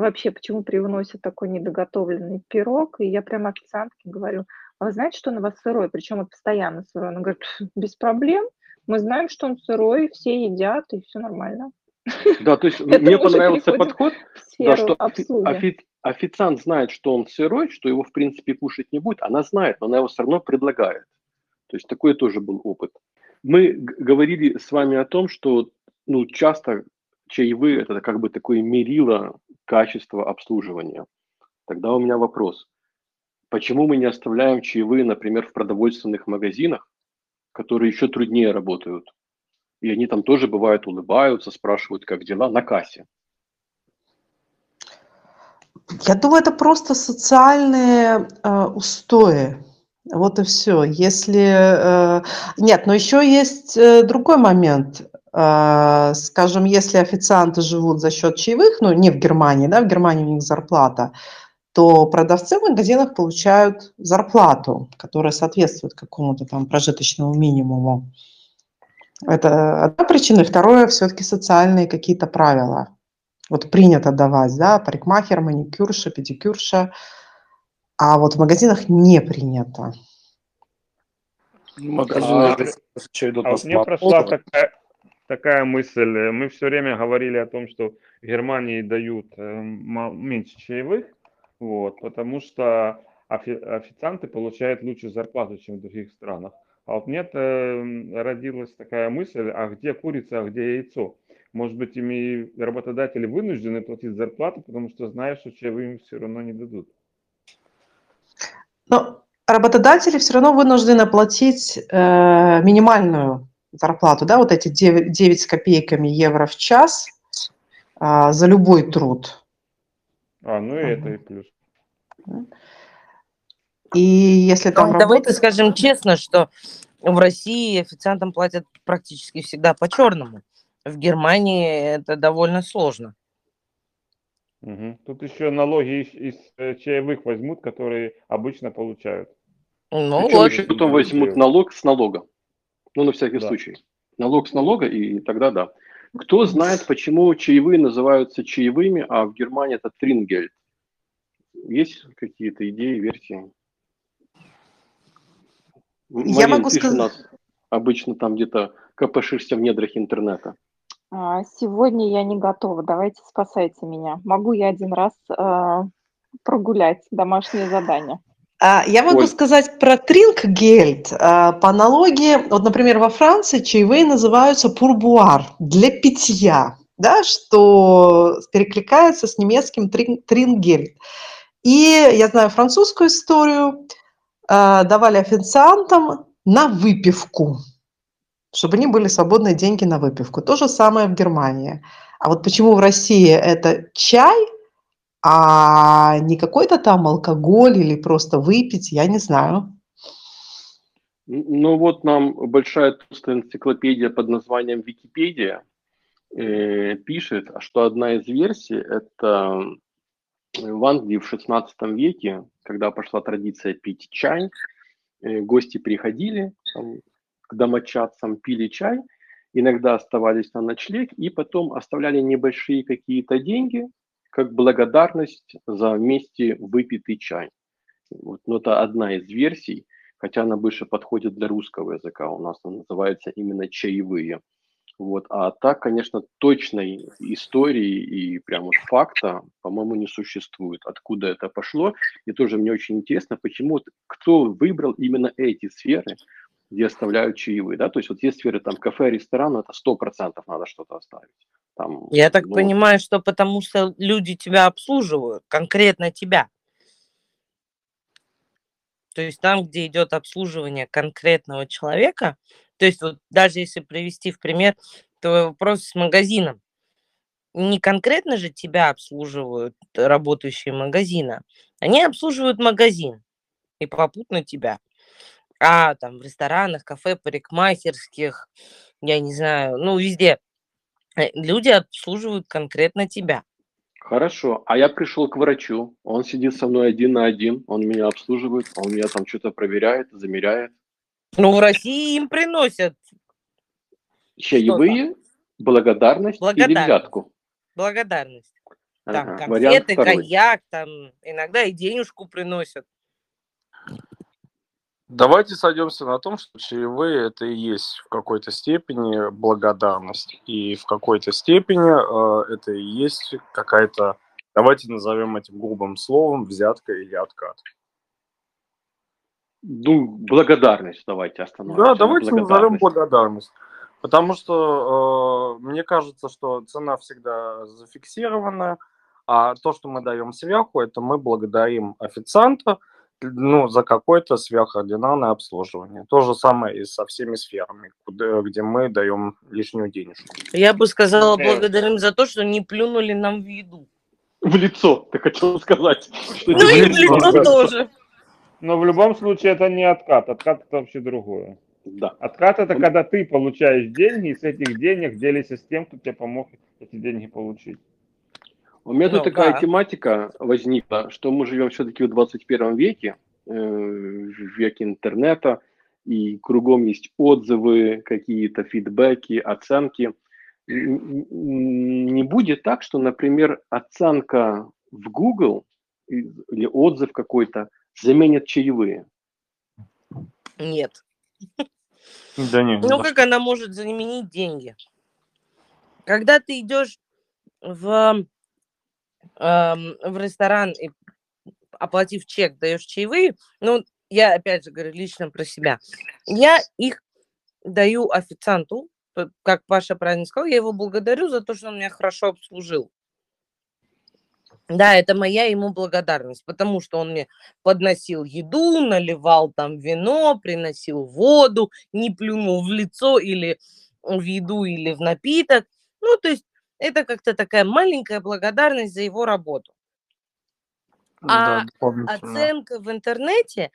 вообще, почему привносят такой недоготовленный пирог. И я прямо официантке говорю, а вы знаете, что он у вас сырой? Причем он постоянно сырой. Она говорит, без проблем. Мы знаем, что он сырой, все едят, и все нормально. Да, то есть [LAUGHS] мне понравился подход, да, что офи- официант знает, что он сырой, что его, в принципе, кушать не будет. Она знает, но она его все равно предлагает. То есть такой тоже был опыт. Мы говорили с вами о том, что ну, часто чаевые – это как бы такое мерило качества обслуживания. Тогда у меня вопрос. Почему мы не оставляем чаевые, например, в продовольственных магазинах, которые еще труднее работают? И они там тоже бывают улыбаются, спрашивают, как дела, на кассе. Я думаю, это просто социальные э, устои. Вот и все. Если э, нет, но еще есть э, другой момент. А, скажем, если официанты живут за счет чаевых, ну, не в Германии, да, в Германии у них зарплата, то продавцы в магазинах получают зарплату, которая соответствует какому-то там прожиточному минимуму. Это одна причина. Второе, все-таки социальные какие-то правила. Вот принято давать, да, парикмахер, маникюрша, педикюрша, а вот в магазинах не принято. Магазины, а, а вот мне прошла такая, такая мысль. Мы все время говорили о том, что в Германии дают э, меньше чаевых, вот, потому что офи- официанты получают лучше зарплату, чем в других странах. А вот мне родилась такая мысль, а где курица, а где яйцо? Может быть, ими работодатели вынуждены платить зарплату, потому что знают, что чаевые им все равно не дадут. Но работодатели все равно вынуждены платить э, минимальную зарплату, да, вот эти 9, 9 с копейками евро в час а, за любой труд. А, ну и это и плюс. И если там ну, работать... Давайте скажем честно, что в России официантам платят практически всегда по-черному. В Германии это довольно сложно. Угу. Тут еще налоги из, из э, чаевых возьмут, которые обычно получают. Ну, Причем вот. еще потом возьмут налог с налога. Ну, на всякий да. случай. Налог с налога, и тогда да. Кто знает, почему чаевые называются чаевыми, а в Германии это трингельд? Есть какие-то идеи, версии? Марин, Я могу сказать... у нас обычно там где-то копошишься в недрах интернета. А, сегодня я не готова. Давайте спасайте меня. Могу я один раз э, прогулять домашнее задание? А, я могу Ой. сказать про тринггельд. А, по аналогии, вот, например, во Франции чаевые называются пурбуар для питья, да, что перекликается с немецким тринггельд. И я знаю французскую историю. Давали официантам на выпивку, чтобы они были свободные деньги на выпивку. То же самое в Германии. А вот почему в России это чай – а не какой-то там алкоголь или просто выпить, я не знаю. Ну вот нам большая толстая энциклопедия под названием Википедия э, пишет, что одна из версий это в Англии в 16 веке, когда пошла традиция пить чай, э, гости приходили там, домочадцам, пили чай, иногда оставались на ночлег и потом оставляли небольшие какие-то деньги как благодарность за вместе выпитый чай. Вот, но это одна из версий, хотя она больше подходит для русского языка. У нас она называется именно чаевые. Вот. А так, конечно, точной истории и прям вот факта, по-моему, не существует. Откуда это пошло? И тоже мне очень интересно, почему, кто выбрал именно эти сферы, где оставляют чаевые, да, то есть вот есть сферы, там, кафе, ресторан, это сто процентов надо что-то оставить. Там, Я так ну, понимаю, что потому что люди тебя обслуживают, конкретно тебя. То есть там, где идет обслуживание конкретного человека, то есть вот даже если привести в пример твой вопрос с магазином, не конкретно же тебя обслуживают работающие магазина, они обслуживают магазин и попутно тебя. А там в ресторанах, кафе, парикмахерских, я не знаю, ну везде э, люди обслуживают конкретно тебя. Хорошо, а я пришел к врачу, он сидит со мной один на один, он меня обслуживает, он меня там что-то проверяет, замеряет. Ну, в России им приносят. Чаевые, благодарность, благодарность или взятку? Благодарность. Там ага, конфеты, коньяк, там иногда и денежку приносят. Давайте сойдемся на том, что чаевые это и есть в какой-то степени благодарность. И в какой-то степени э, это и есть какая-то, давайте назовем этим грубым словом, взятка или откат. Ну, благодарность давайте остановимся. Да, давайте назовем благодарность. Потому что э, мне кажется, что цена всегда зафиксирована, а то, что мы даем сверху, это мы благодарим официанта, ну, за какое-то сверхординарное обслуживание. То же самое и со всеми сферами, куда, где мы даем лишнюю денежку. Я бы сказала, благодарим за то, что не плюнули нам в еду. В лицо, ты хотел сказать. Ну и в лицо тоже. Но в любом случае это не откат. Откат это вообще другое. Да. Откат это когда ты получаешь деньги, и с этих денег делишься с тем, кто тебе помог эти деньги получить. У меня ну, тут такая да. тематика возникла, что мы живем все-таки в 21 веке, э, в веке интернета, и кругом есть отзывы, какие-то фидбэки, оценки. Не будет так, что, например, оценка в Google или отзыв какой-то заменит чаевые? Нет. Да нет. Ну, как она может заменить деньги? Когда ты идешь в в ресторан и оплатив чек, даешь чаевые, ну, я опять же говорю лично про себя, я их даю официанту, как Паша правильно сказал, я его благодарю за то, что он меня хорошо обслужил. Да, это моя ему благодарность, потому что он мне подносил еду, наливал там вино, приносил воду, не плюнул в лицо или в еду, или в напиток. Ну, то есть это как-то такая маленькая благодарность за его работу. А да, оценка в интернете,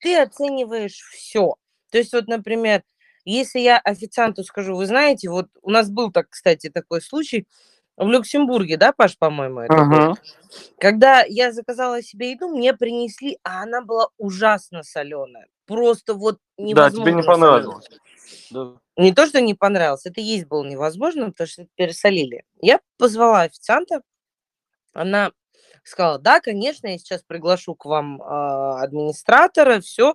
ты оцениваешь все. То есть вот, например, если я официанту скажу, вы знаете, вот у нас был, так, кстати, такой случай в Люксембурге, да, Паш, по-моему, это uh-huh. был? Когда я заказала себе еду, мне принесли, а она была ужасно соленая. Просто вот невозможно. Да, тебе не понравилось. Да. Не то, что не понравилось, это есть было невозможно, потому что пересолили. Я позвала официанта, она сказала, да, конечно, я сейчас приглашу к вам э, администратора, все.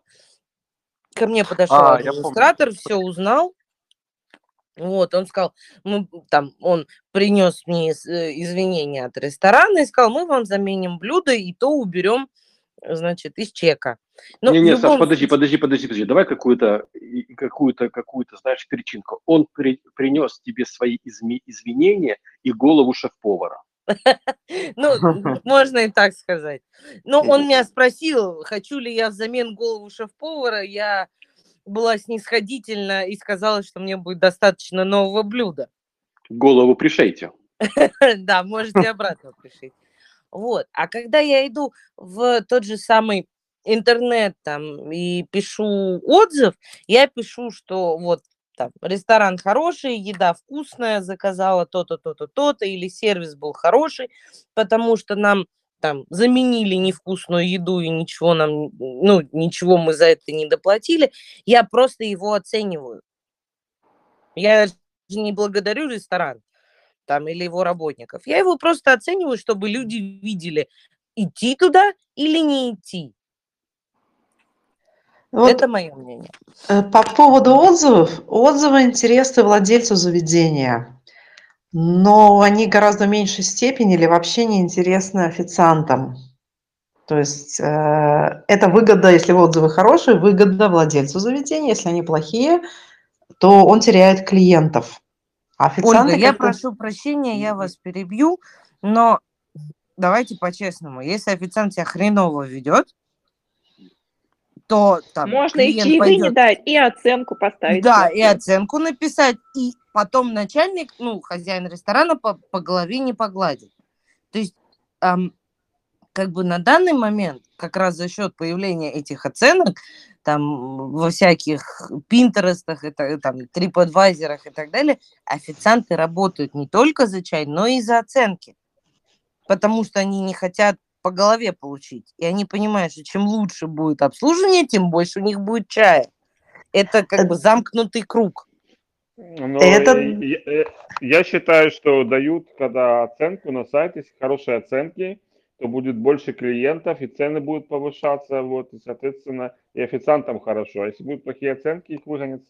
Ко мне подошел а, администратор, все узнал. Вот, он сказал, мы там, он принес мне э, извинения от ресторана и сказал, мы вам заменим блюдо и то уберем, значит, из чека. Ну, не, не, любом... Саш, подожди, подожди, подожди, подожди, давай какую-то, какую-то, какую-то, знаешь, перечинку. Он при, принес тебе свои изми, извинения и голову шеф-повара. [LAUGHS] Ну, [LAUGHS] можно и так сказать. Ну, он меня спросил, хочу ли я взамен голову шеф-повара. Я была снисходительна и сказала, что мне будет достаточно нового блюда. Голову пришейте. [LAUGHS] Да, можете обратно пришить. Вот. А когда я иду в тот же самый интернет там и пишу отзыв, я пишу, что вот там ресторан хороший, еда вкусная, заказала то-то, то-то, то-то, или сервис был хороший, потому что нам там заменили невкусную еду и ничего нам, ну, ничего мы за это не доплатили, я просто его оцениваю. Я же не благодарю ресторан там или его работников. Я его просто оцениваю, чтобы люди видели, идти туда или не идти. Вот Это мое мнение. Э, по поводу отзывов. Отзывы интересны владельцу заведения но они гораздо меньшей степени или вообще не интересны официантам. То есть э, это выгода, если отзывы хорошие, выгода владельцу заведения. Если они плохие, то он теряет клиентов. А официанты Ольга, я прошу прощения, я вас перебью, но давайте по-честному. Если официант себя хреново ведет, то там Можно и чаевые пойдет... не дать, и оценку поставить. Да, и оценку написать, и потом начальник, ну, хозяин ресторана по, по голове не погладит. То есть, эм, как бы на данный момент, как раз за счет появления этих оценок, там, во всяких пинтерестах, это, там, TripAdvisor и так далее, официанты работают не только за чай, но и за оценки. Потому что они не хотят по голове получить. И они понимают, что чем лучше будет обслуживание, тем больше у них будет чая. Это как бы замкнутый круг. Но это... я, э, я считаю, что дают, когда оценку на сайте, хорошие оценки, то будет больше клиентов, и цены будут повышаться, вот, и, соответственно, и официантам хорошо. А если будут плохие оценки, их выгонят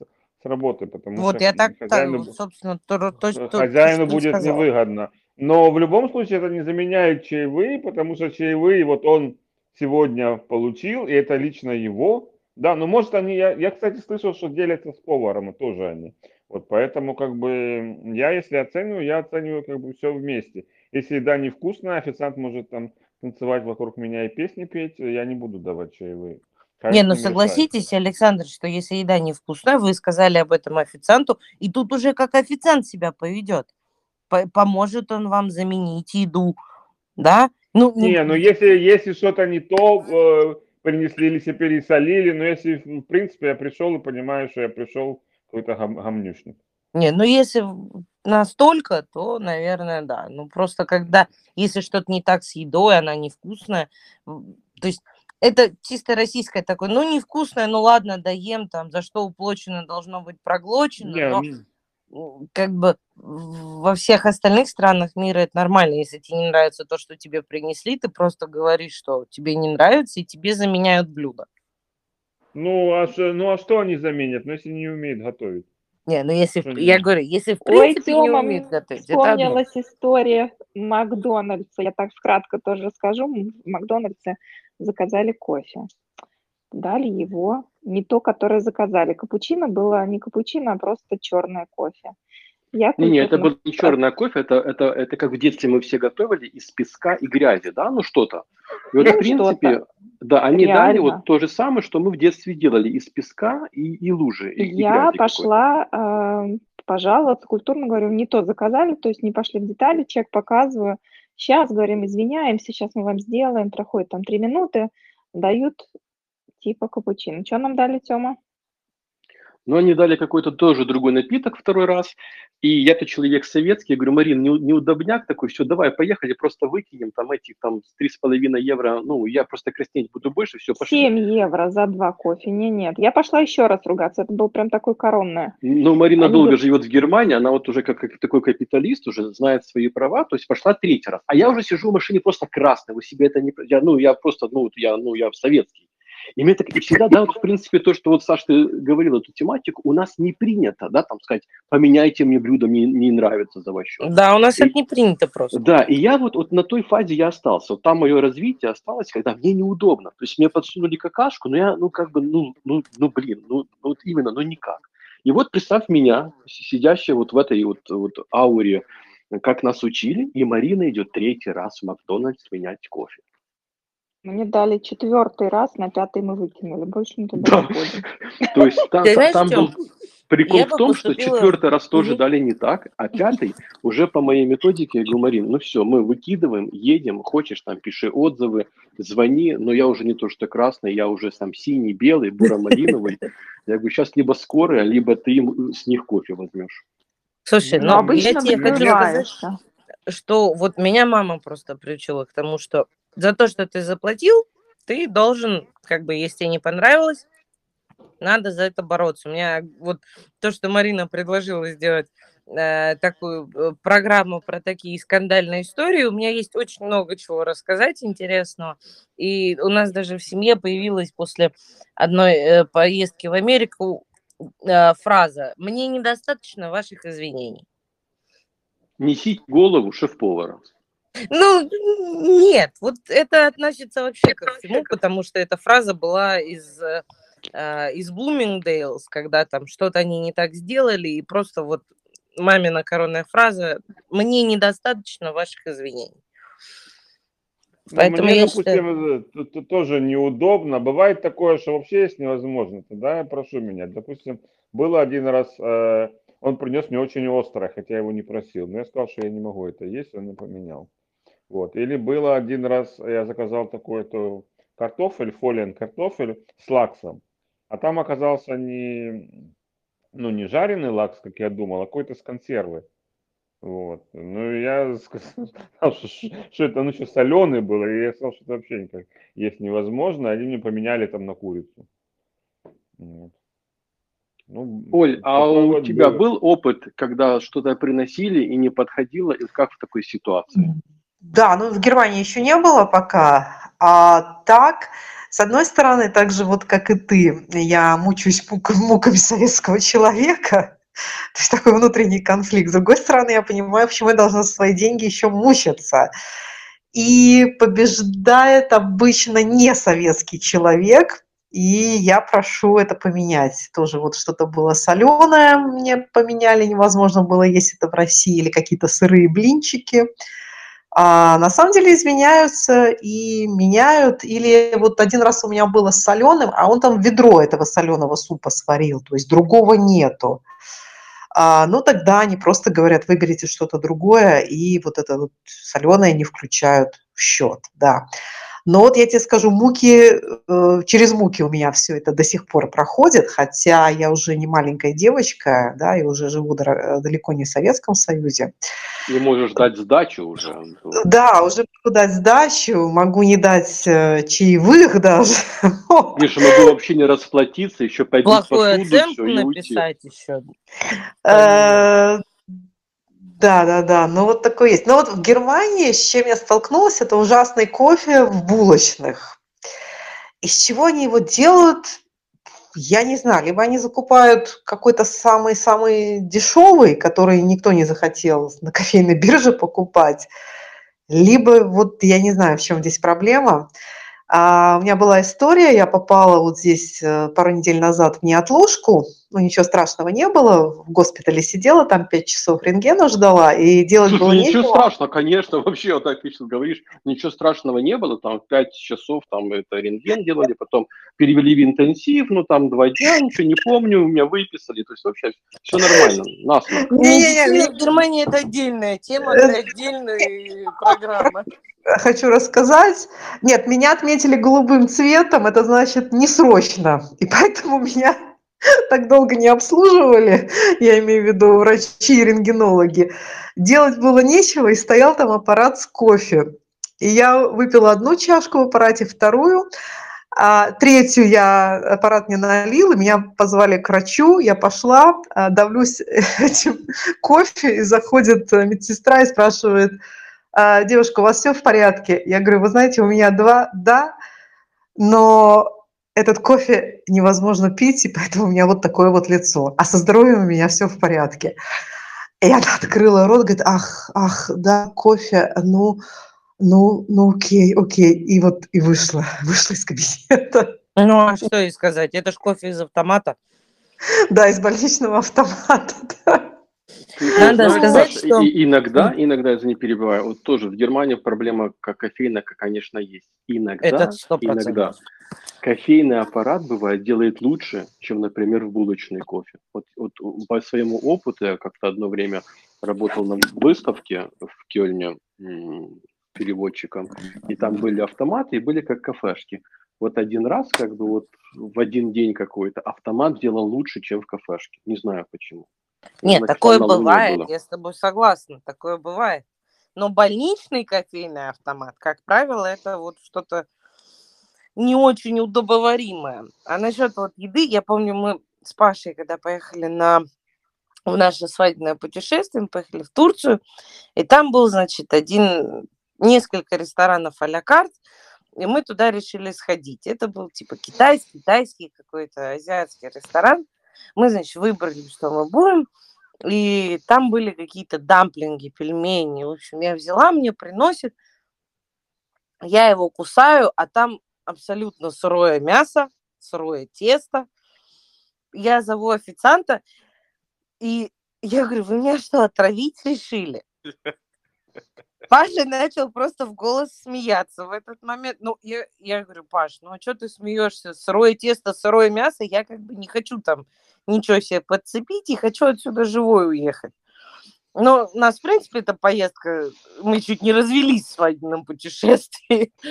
с работы, потому вот, что я так, хозяину, так, собственно, то, то, хозяину то, будет сказал. невыгодно. Но в любом случае это не заменяет чаевые, потому что чаевые вот он сегодня получил, и это лично его. Да, но может они, я, я кстати слышал, что делятся с поваром, и тоже они. Вот поэтому как бы я, если оцениваю, я оцениваю как бы все вместе. Если еда невкусная, официант может там танцевать вокруг меня и песни петь, я не буду давать чаевые. не, ну согласитесь, Александр, что если еда невкусная, вы сказали об этом официанту, и тут уже как официант себя поведет. Поможет он вам заменить еду, да? Ну, не, ну если, если что-то не то, э, принесли или себе пересолили, но если, в принципе, я пришел и понимаю, что я пришел какой-то гам, гамнюшник. Не, ну если настолько, то, наверное, да. Ну просто когда, если что-то не так с едой, она невкусная, то есть это чисто российское такое, ну невкусное, ну ладно, доем, там, за что уплочено, должно быть проглочено, не, но как бы во всех остальных странах мира это нормально. Если тебе не нравится то, что тебе принесли, ты просто говоришь, что тебе не нравится, и тебе заменяют блюдо. Ну а, ну, а что они заменят, ну, если не умеют готовить? Не, ну если, я говорю, если в принципе Ой, Тёма, не умеют готовить. Вспомнилась это история Макдональдса, я так кратко тоже скажу. В Макдональдсе заказали кофе. Дали его, не то, которое заказали. Капучино было не капучино, а просто черное кофе. Я не, не, это был не черное кофе, это, это, это как в детстве мы все готовили из песка и грязи, да, ну что-то. И вот, в принципе, да, они Реально. дали вот то же самое, что мы в детстве делали из песка и, и лужи. И, Я и пошла э, пожаловаться, культурно говорю, не то заказали, то есть не пошли в детали, чек показываю. Сейчас, говорим, извиняемся, сейчас мы вам сделаем, проходит там три минуты, дают типа капучино. Что нам дали, Тёма? Но они дали какой-то тоже другой напиток второй раз. И я-то человек советский, я говорю, Марин, не, неудобняк такой, все, давай, поехали, просто выкинем там эти там 3,5 евро, ну, я просто краснеть буду больше, все, пошли. 7 евро за два кофе, не, нет. Я пошла еще раз ругаться, это был прям такой коронное. Ну, Марина они долго живет в Германии, она вот уже как, как такой капиталист, уже знает свои права, то есть пошла третий раз. А я уже сижу в машине просто красный, вы себе это не... Я, ну, я просто, ну, я, ну, я советский. И мне так и всегда, да, вот в принципе то, что вот Саша, ты говорил эту тематику, у нас не принято, да, там сказать, поменяйте мне блюдо, мне не нравится за ваш счет. Да, у нас и, это не принято просто. Да, и я вот, вот на той фазе я остался, вот там мое развитие осталось, когда мне неудобно, то есть мне подсунули какашку, но я, ну, как бы, ну, ну, ну блин, ну, вот именно, ну, никак. И вот представь меня, сидящая вот в этой вот, вот ауре, как нас учили, и Марина идет третий раз в Макдональдс менять кофе. Мне дали четвертый раз, на пятый мы выкинули. Больше не туда не ходим. [LAUGHS] То есть там, там был прикол в том, что четвертый раз тоже дали не так, а пятый уже по моей методике, я говорю, Марин, ну все, мы выкидываем, едем, хочешь, там пиши отзывы, звони, но я уже не то, что красный, я уже сам синий, белый, буро-малиновый. [LAUGHS] Я говорю, сейчас либо скорая, либо ты им с них кофе возьмешь. Слушай, ну, ну обычно я тебе хочу сказать, что вот меня мама просто приучила к тому, что за то, что ты заплатил, ты должен, как бы, если тебе не понравилось, надо за это бороться. У меня вот то, что Марина предложила сделать э, такую э, программу про такие скандальные истории, у меня есть очень много чего рассказать интересного. И у нас даже в семье появилась после одной э, поездки в Америку э, фраза «Мне недостаточно ваших извинений». Неси голову шеф-повара. Ну, нет, вот это относится вообще ко всему, потому что эта фраза была из, э, а, из Bloomingdale's, когда там что-то они не так сделали, и просто вот мамина коронная фраза «мне недостаточно ваших извинений». Ну, Поэтому мне, я допустим, считаю... это тоже неудобно. Бывает такое, что вообще есть невозможно. Тогда я прошу меня. Допустим, было один раз, э, он принес мне очень острое, хотя я его не просил. Но я сказал, что я не могу это есть, он не поменял. Вот. Или было один раз, я заказал такой-то картофель, фолиан картофель с лаксом, а там оказался не, ну, не жареный лакс, как я думал, а какой-то с консервы. Вот. Ну, я [LAUGHS] сказал, что, что это, ну, что соленый был, и я сказал, что это вообще никак есть невозможно, они мне поменяли там на курицу. Вот. Ну, Оль, а у тебя было. был опыт, когда что-то приносили и не подходило, и как в такой ситуации? Да, ну в Германии еще не было пока. А так, с одной стороны, так же вот как и ты, я мучаюсь мук, муками советского человека. То есть такой внутренний конфликт. С другой стороны, я понимаю, почему я должна свои деньги еще мучиться. И побеждает обычно не советский человек, и я прошу это поменять. Тоже вот что-то было соленое, мне поменяли, невозможно было есть это в России, или какие-то сырые блинчики а на самом деле изменяются и меняют. Или вот один раз у меня было с соленым, а он там ведро этого соленого супа сварил, то есть другого нету. А, ну, тогда они просто говорят, выберите что-то другое, и вот это вот соленое не включают в счет, да. Но вот я тебе скажу, муки, э, через муки у меня все это до сих пор проходит, хотя я уже не маленькая девочка, да, и уже живу далеко не в Советском Союзе. И можешь дать сдачу уже. Да, уже могу дать сдачу, могу не дать э, чаевых даже. [LAUGHS] Миша, могу вообще не расплатиться, еще пойти Плохую посуду, оценку все, написать еще. Э, да, да, да. Ну вот такое есть. Но вот в Германии, с чем я столкнулась, это ужасный кофе в булочных. Из чего они его делают, я не знаю. Либо они закупают какой-то самый-самый дешевый, который никто не захотел на кофейной бирже покупать, либо вот я не знаю, в чем здесь проблема. А у меня была история, я попала вот здесь э, пару недель назад в неотложку, ну ничего страшного не было, в госпитале сидела, там пять часов рентгена ждала, и делать Слушай, было ничего нечего. страшного, конечно, [LAUGHS] вообще вот так ты сейчас говоришь, ничего страшного не было, там пять часов там это рентген делали, потом перевели в интенсив, ну там два дня, [LAUGHS] ничего не помню, меня выписали, то есть вообще все нормально, насморк. Не-не-не, в Германии это отдельная тема, это отдельная программа хочу рассказать. Нет, меня отметили голубым цветом, это значит не срочно. И поэтому меня [LAUGHS] так долго не обслуживали, я имею в виду врачи и рентгенологи, делать было нечего, и стоял там аппарат с кофе. И я выпила одну чашку в аппарате, вторую, а третью я аппарат не налил, и меня позвали к врачу, я пошла, а, давлюсь [LAUGHS] этим кофе, и заходит медсестра и спрашивает, «А, девушка, у вас все в порядке? Я говорю, вы знаете, у меня два, да, но этот кофе невозможно пить, и поэтому у меня вот такое вот лицо. А со здоровьем у меня все в порядке. И она открыла рот, говорит, ах, ах, да, кофе, ну, ну, ну, окей, окей. И вот и вышла, [LAUGHS] вышла из кабинета. Ну, а что и сказать, это ж кофе из автомата. Да, из больничного автомата, [LAUGHS] да. Надо знаешь, сказать, что... И, иногда, иногда, я не перебиваю, вот тоже в Германии проблема как кофейна, конечно, есть. Иногда, это 100%. иногда кофейный аппарат бывает делает лучше, чем, например, в булочный кофе. Вот, вот по своему опыту я как-то одно время работал на выставке в Кёльне переводчиком, и там были автоматы и были как кафешки. Вот один раз, как бы вот в один день какой-то автомат делал лучше, чем в кафешке. Не знаю почему. Нет, Значит, такое бывает, я с тобой согласна, такое бывает. Но больничный кофейный автомат, как правило, это вот что-то не очень удобоваримое. А насчет вот еды, я помню, мы с Пашей, когда поехали на в наше свадебное путешествие, мы поехали в Турцию, и там был, значит, один, несколько ресторанов а-ля карт, и мы туда решили сходить. Это был типа китайский, китайский какой-то азиатский ресторан. Мы, значит, выбрали, что мы будем, и там были какие-то дамплинги, пельмени. В общем, я взяла, мне приносит, я его кусаю, а там абсолютно сырое мясо, сырое тесто. Я зову официанта, и я говорю, вы меня что, отравить решили? Паша начал просто в голос смеяться в этот момент. Ну, я, я говорю, Паш, ну а что ты смеешься? Сырое тесто, сырое мясо, я как бы не хочу там ничего себе подцепить и хочу отсюда живой уехать. Но у нас, в принципе, эта поездка, мы чуть не развелись в свадебном путешествии. [LAUGHS]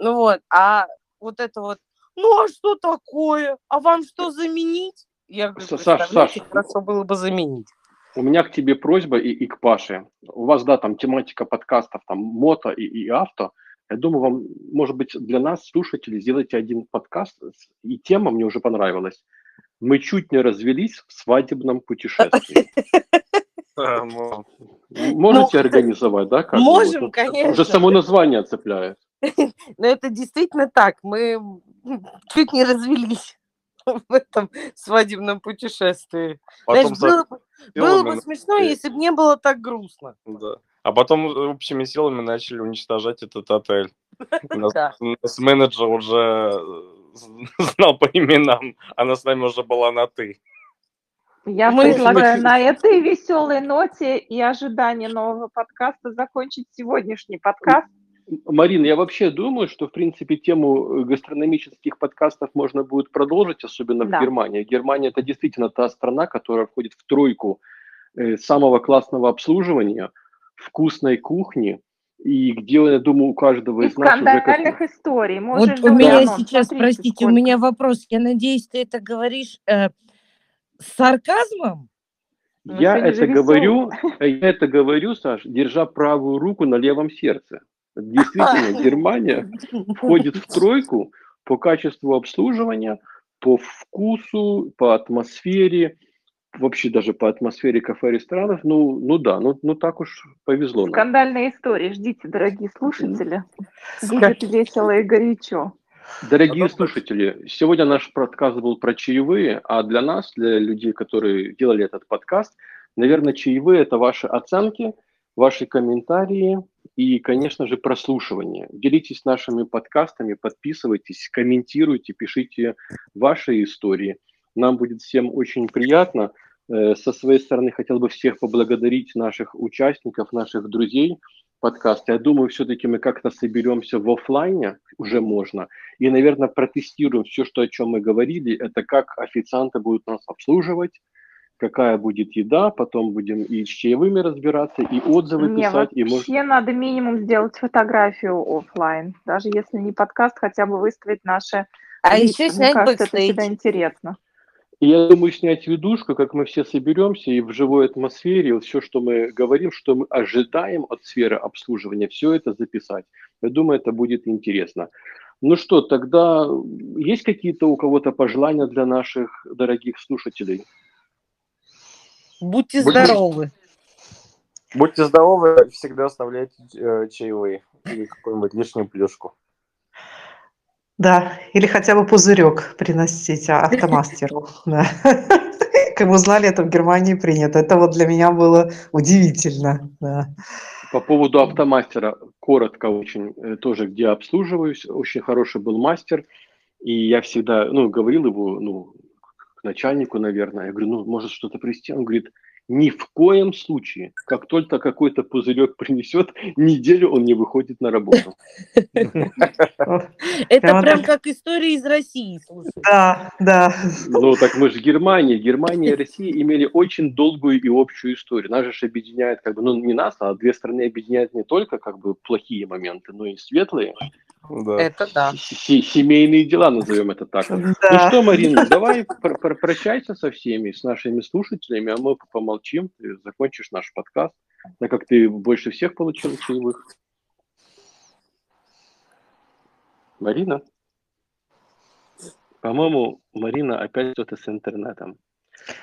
Ну вот, а вот это вот, ну а что такое? А вам что заменить? Я говорю, Саш, Саш, хорошо было бы заменить. У меня к тебе просьба и, и к Паше. У вас, да, там тематика подкастов, там мото и, и авто. Я думаю, вам, может быть, для нас, слушателей, сделайте один подкаст. И тема мне уже понравилась. Мы чуть не развелись в свадебном путешествии. [LAUGHS] Можете ну, организовать, да? Можем, конечно. Уже само название цепляет. [LAUGHS] Но это действительно так. Мы чуть не развелись [LAUGHS] в этом свадебном путешествии. Потом Знаешь, было, было бы смешно, если бы не было так грустно. Да. А потом общими силами начали уничтожать этот отель. Нас, менеджер уже э, [LAUGHS] знал по именам, она с нами уже была на «ты». Я Мы предлагаю на этой веселой ноте и ожидании нового подкаста закончить сегодняшний подкаст. Марина, я вообще думаю, что, в принципе, тему гастрономических подкастов можно будет продолжить, особенно да. в Германии. Германия – это действительно та страна, которая входит в тройку э, самого классного обслуживания, вкусной кухни, и где, я думаю, у каждого из, из нас уже... Как... историй. вот у меня анонс. сейчас, Смотрите, простите, сколько. у меня вопрос. Я надеюсь, ты это говоришь э, с сарказмом? Я это говорю, я это говорю, Саш, держа правую руку на левом сердце. Действительно, Германия входит в тройку по качеству обслуживания, по вкусу, по атмосфере, вообще даже по атмосфере кафе-ресторанов. Ну, ну да, ну, ну так уж повезло. Скандальные истории. Ждите, дорогие слушатели. Будет весело и горячо. Дорогие слушатели, сегодня наш подкаст был про чаевые, а для нас, для людей, которые делали этот подкаст, наверное, чаевые – это ваши оценки, ваши комментарии, и, конечно же, прослушивание. Делитесь нашими подкастами, подписывайтесь, комментируйте, пишите ваши истории. Нам будет всем очень приятно. Э, со своей стороны хотел бы всех поблагодарить наших участников, наших друзей подкаста. Я думаю, все-таки мы как-то соберемся в офлайне, уже можно, и, наверное, протестируем все, что, о чем мы говорили. Это как официанты будут нас обслуживать, какая будет еда, потом будем и с чаевыми разбираться, и отзывы не, писать. и может... надо минимум сделать фотографию офлайн, даже если не подкаст, хотя бы выставить наши... А еще снять кажется, это всегда интересно. Я думаю, снять видушку, как мы все соберемся и в живой атмосфере, все, что мы говорим, что мы ожидаем от сферы обслуживания, все это записать. Я думаю, это будет интересно. Ну что, тогда есть какие-то у кого-то пожелания для наших дорогих слушателей? Будьте здоровы. Будьте здоровы, всегда оставляйте э, чаевые или какую-нибудь лишнюю плюшку. Да, или хотя бы пузырек приносить а, автомастеру. [LAUGHS] [LAUGHS] Как мы знали, это в Германии принято. Это вот для меня было удивительно. Да. По поводу автомастера, коротко очень, э, тоже где обслуживаюсь, очень хороший был мастер, и я всегда, ну, говорил его, ну, к начальнику, наверное, я говорю, ну, может что-то привезти? Он говорит, ни в коем случае, как только какой-то пузырек принесет, неделю он не выходит на работу. [LAUGHS] Это прям как история из России, слушай. Да, да. Ну, так мы же Германия. Германия и Россия имели очень долгую и общую историю. Нас же объединяет, как бы, ну, не нас, а две страны объединяют не только, как бы, плохие моменты, но и светлые. Да. Это да. Семейные дела, назовем это так. [LAUGHS] Да. Ну что, Марина, давай прощайся со всеми, с нашими слушателями, а мы помолчим, ты закончишь наш подкаст, так как ты больше всех получил чаевых. Марина? По-моему, Марина опять что-то с интернетом.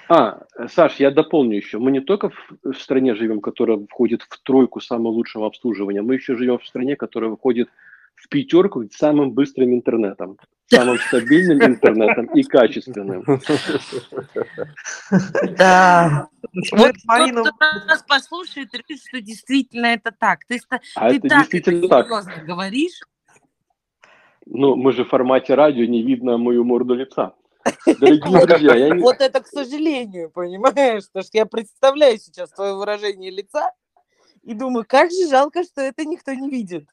А, Саш, я дополню еще. Мы не только в стране живем, которая входит в тройку самого лучшего обслуживания, мы еще живем в стране, которая выходит в пятерку с самым быстрым интернетом, самым стабильным интернетом и качественным. Да. Вот Марину... кто нас послушает, решит, что действительно это так. Ты, а ты это так действительно серьезно так. говоришь. Ну, мы же в формате радио, не видно мою морду лица. Дорогие друзья, я не... Вот это, к сожалению, понимаешь, потому что я представляю сейчас твое выражение лица и думаю, как же жалко, что это никто не видит.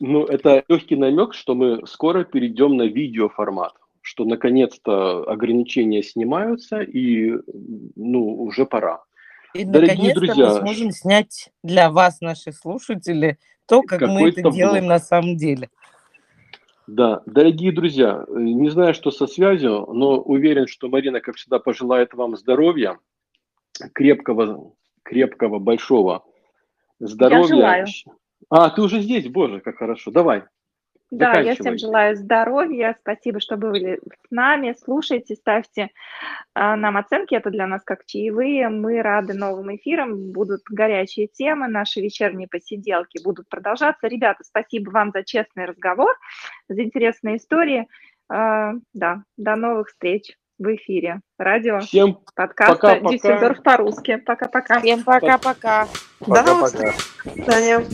Ну, это легкий намек, что мы скоро перейдем на видеоформат, что наконец-то ограничения снимаются и, ну, уже пора. И Дорогие друзья, мы сможем снять для вас, наши слушатели, то, как мы это делаем блок. на самом деле. Да, дорогие друзья, не знаю, что со связью, но уверен, что Марина, как всегда, пожелает вам здоровья, крепкого, крепкого, большого здоровья. Я желаю. А, ты уже здесь, боже, как хорошо. Давай. Да, я всем желаю здоровья. Спасибо, что были с нами. Слушайте, ставьте а, нам оценки. Это для нас как чаевые. Мы рады новым эфирам. Будут горячие темы. Наши вечерние посиделки будут продолжаться. Ребята, спасибо вам за честный разговор, за интересные истории. А, да, до новых встреч в эфире. Радио, Всем подкаста Дюссельдорф по-русски. Пока-пока. Всем пока-пока. До новых встреч. До свидания.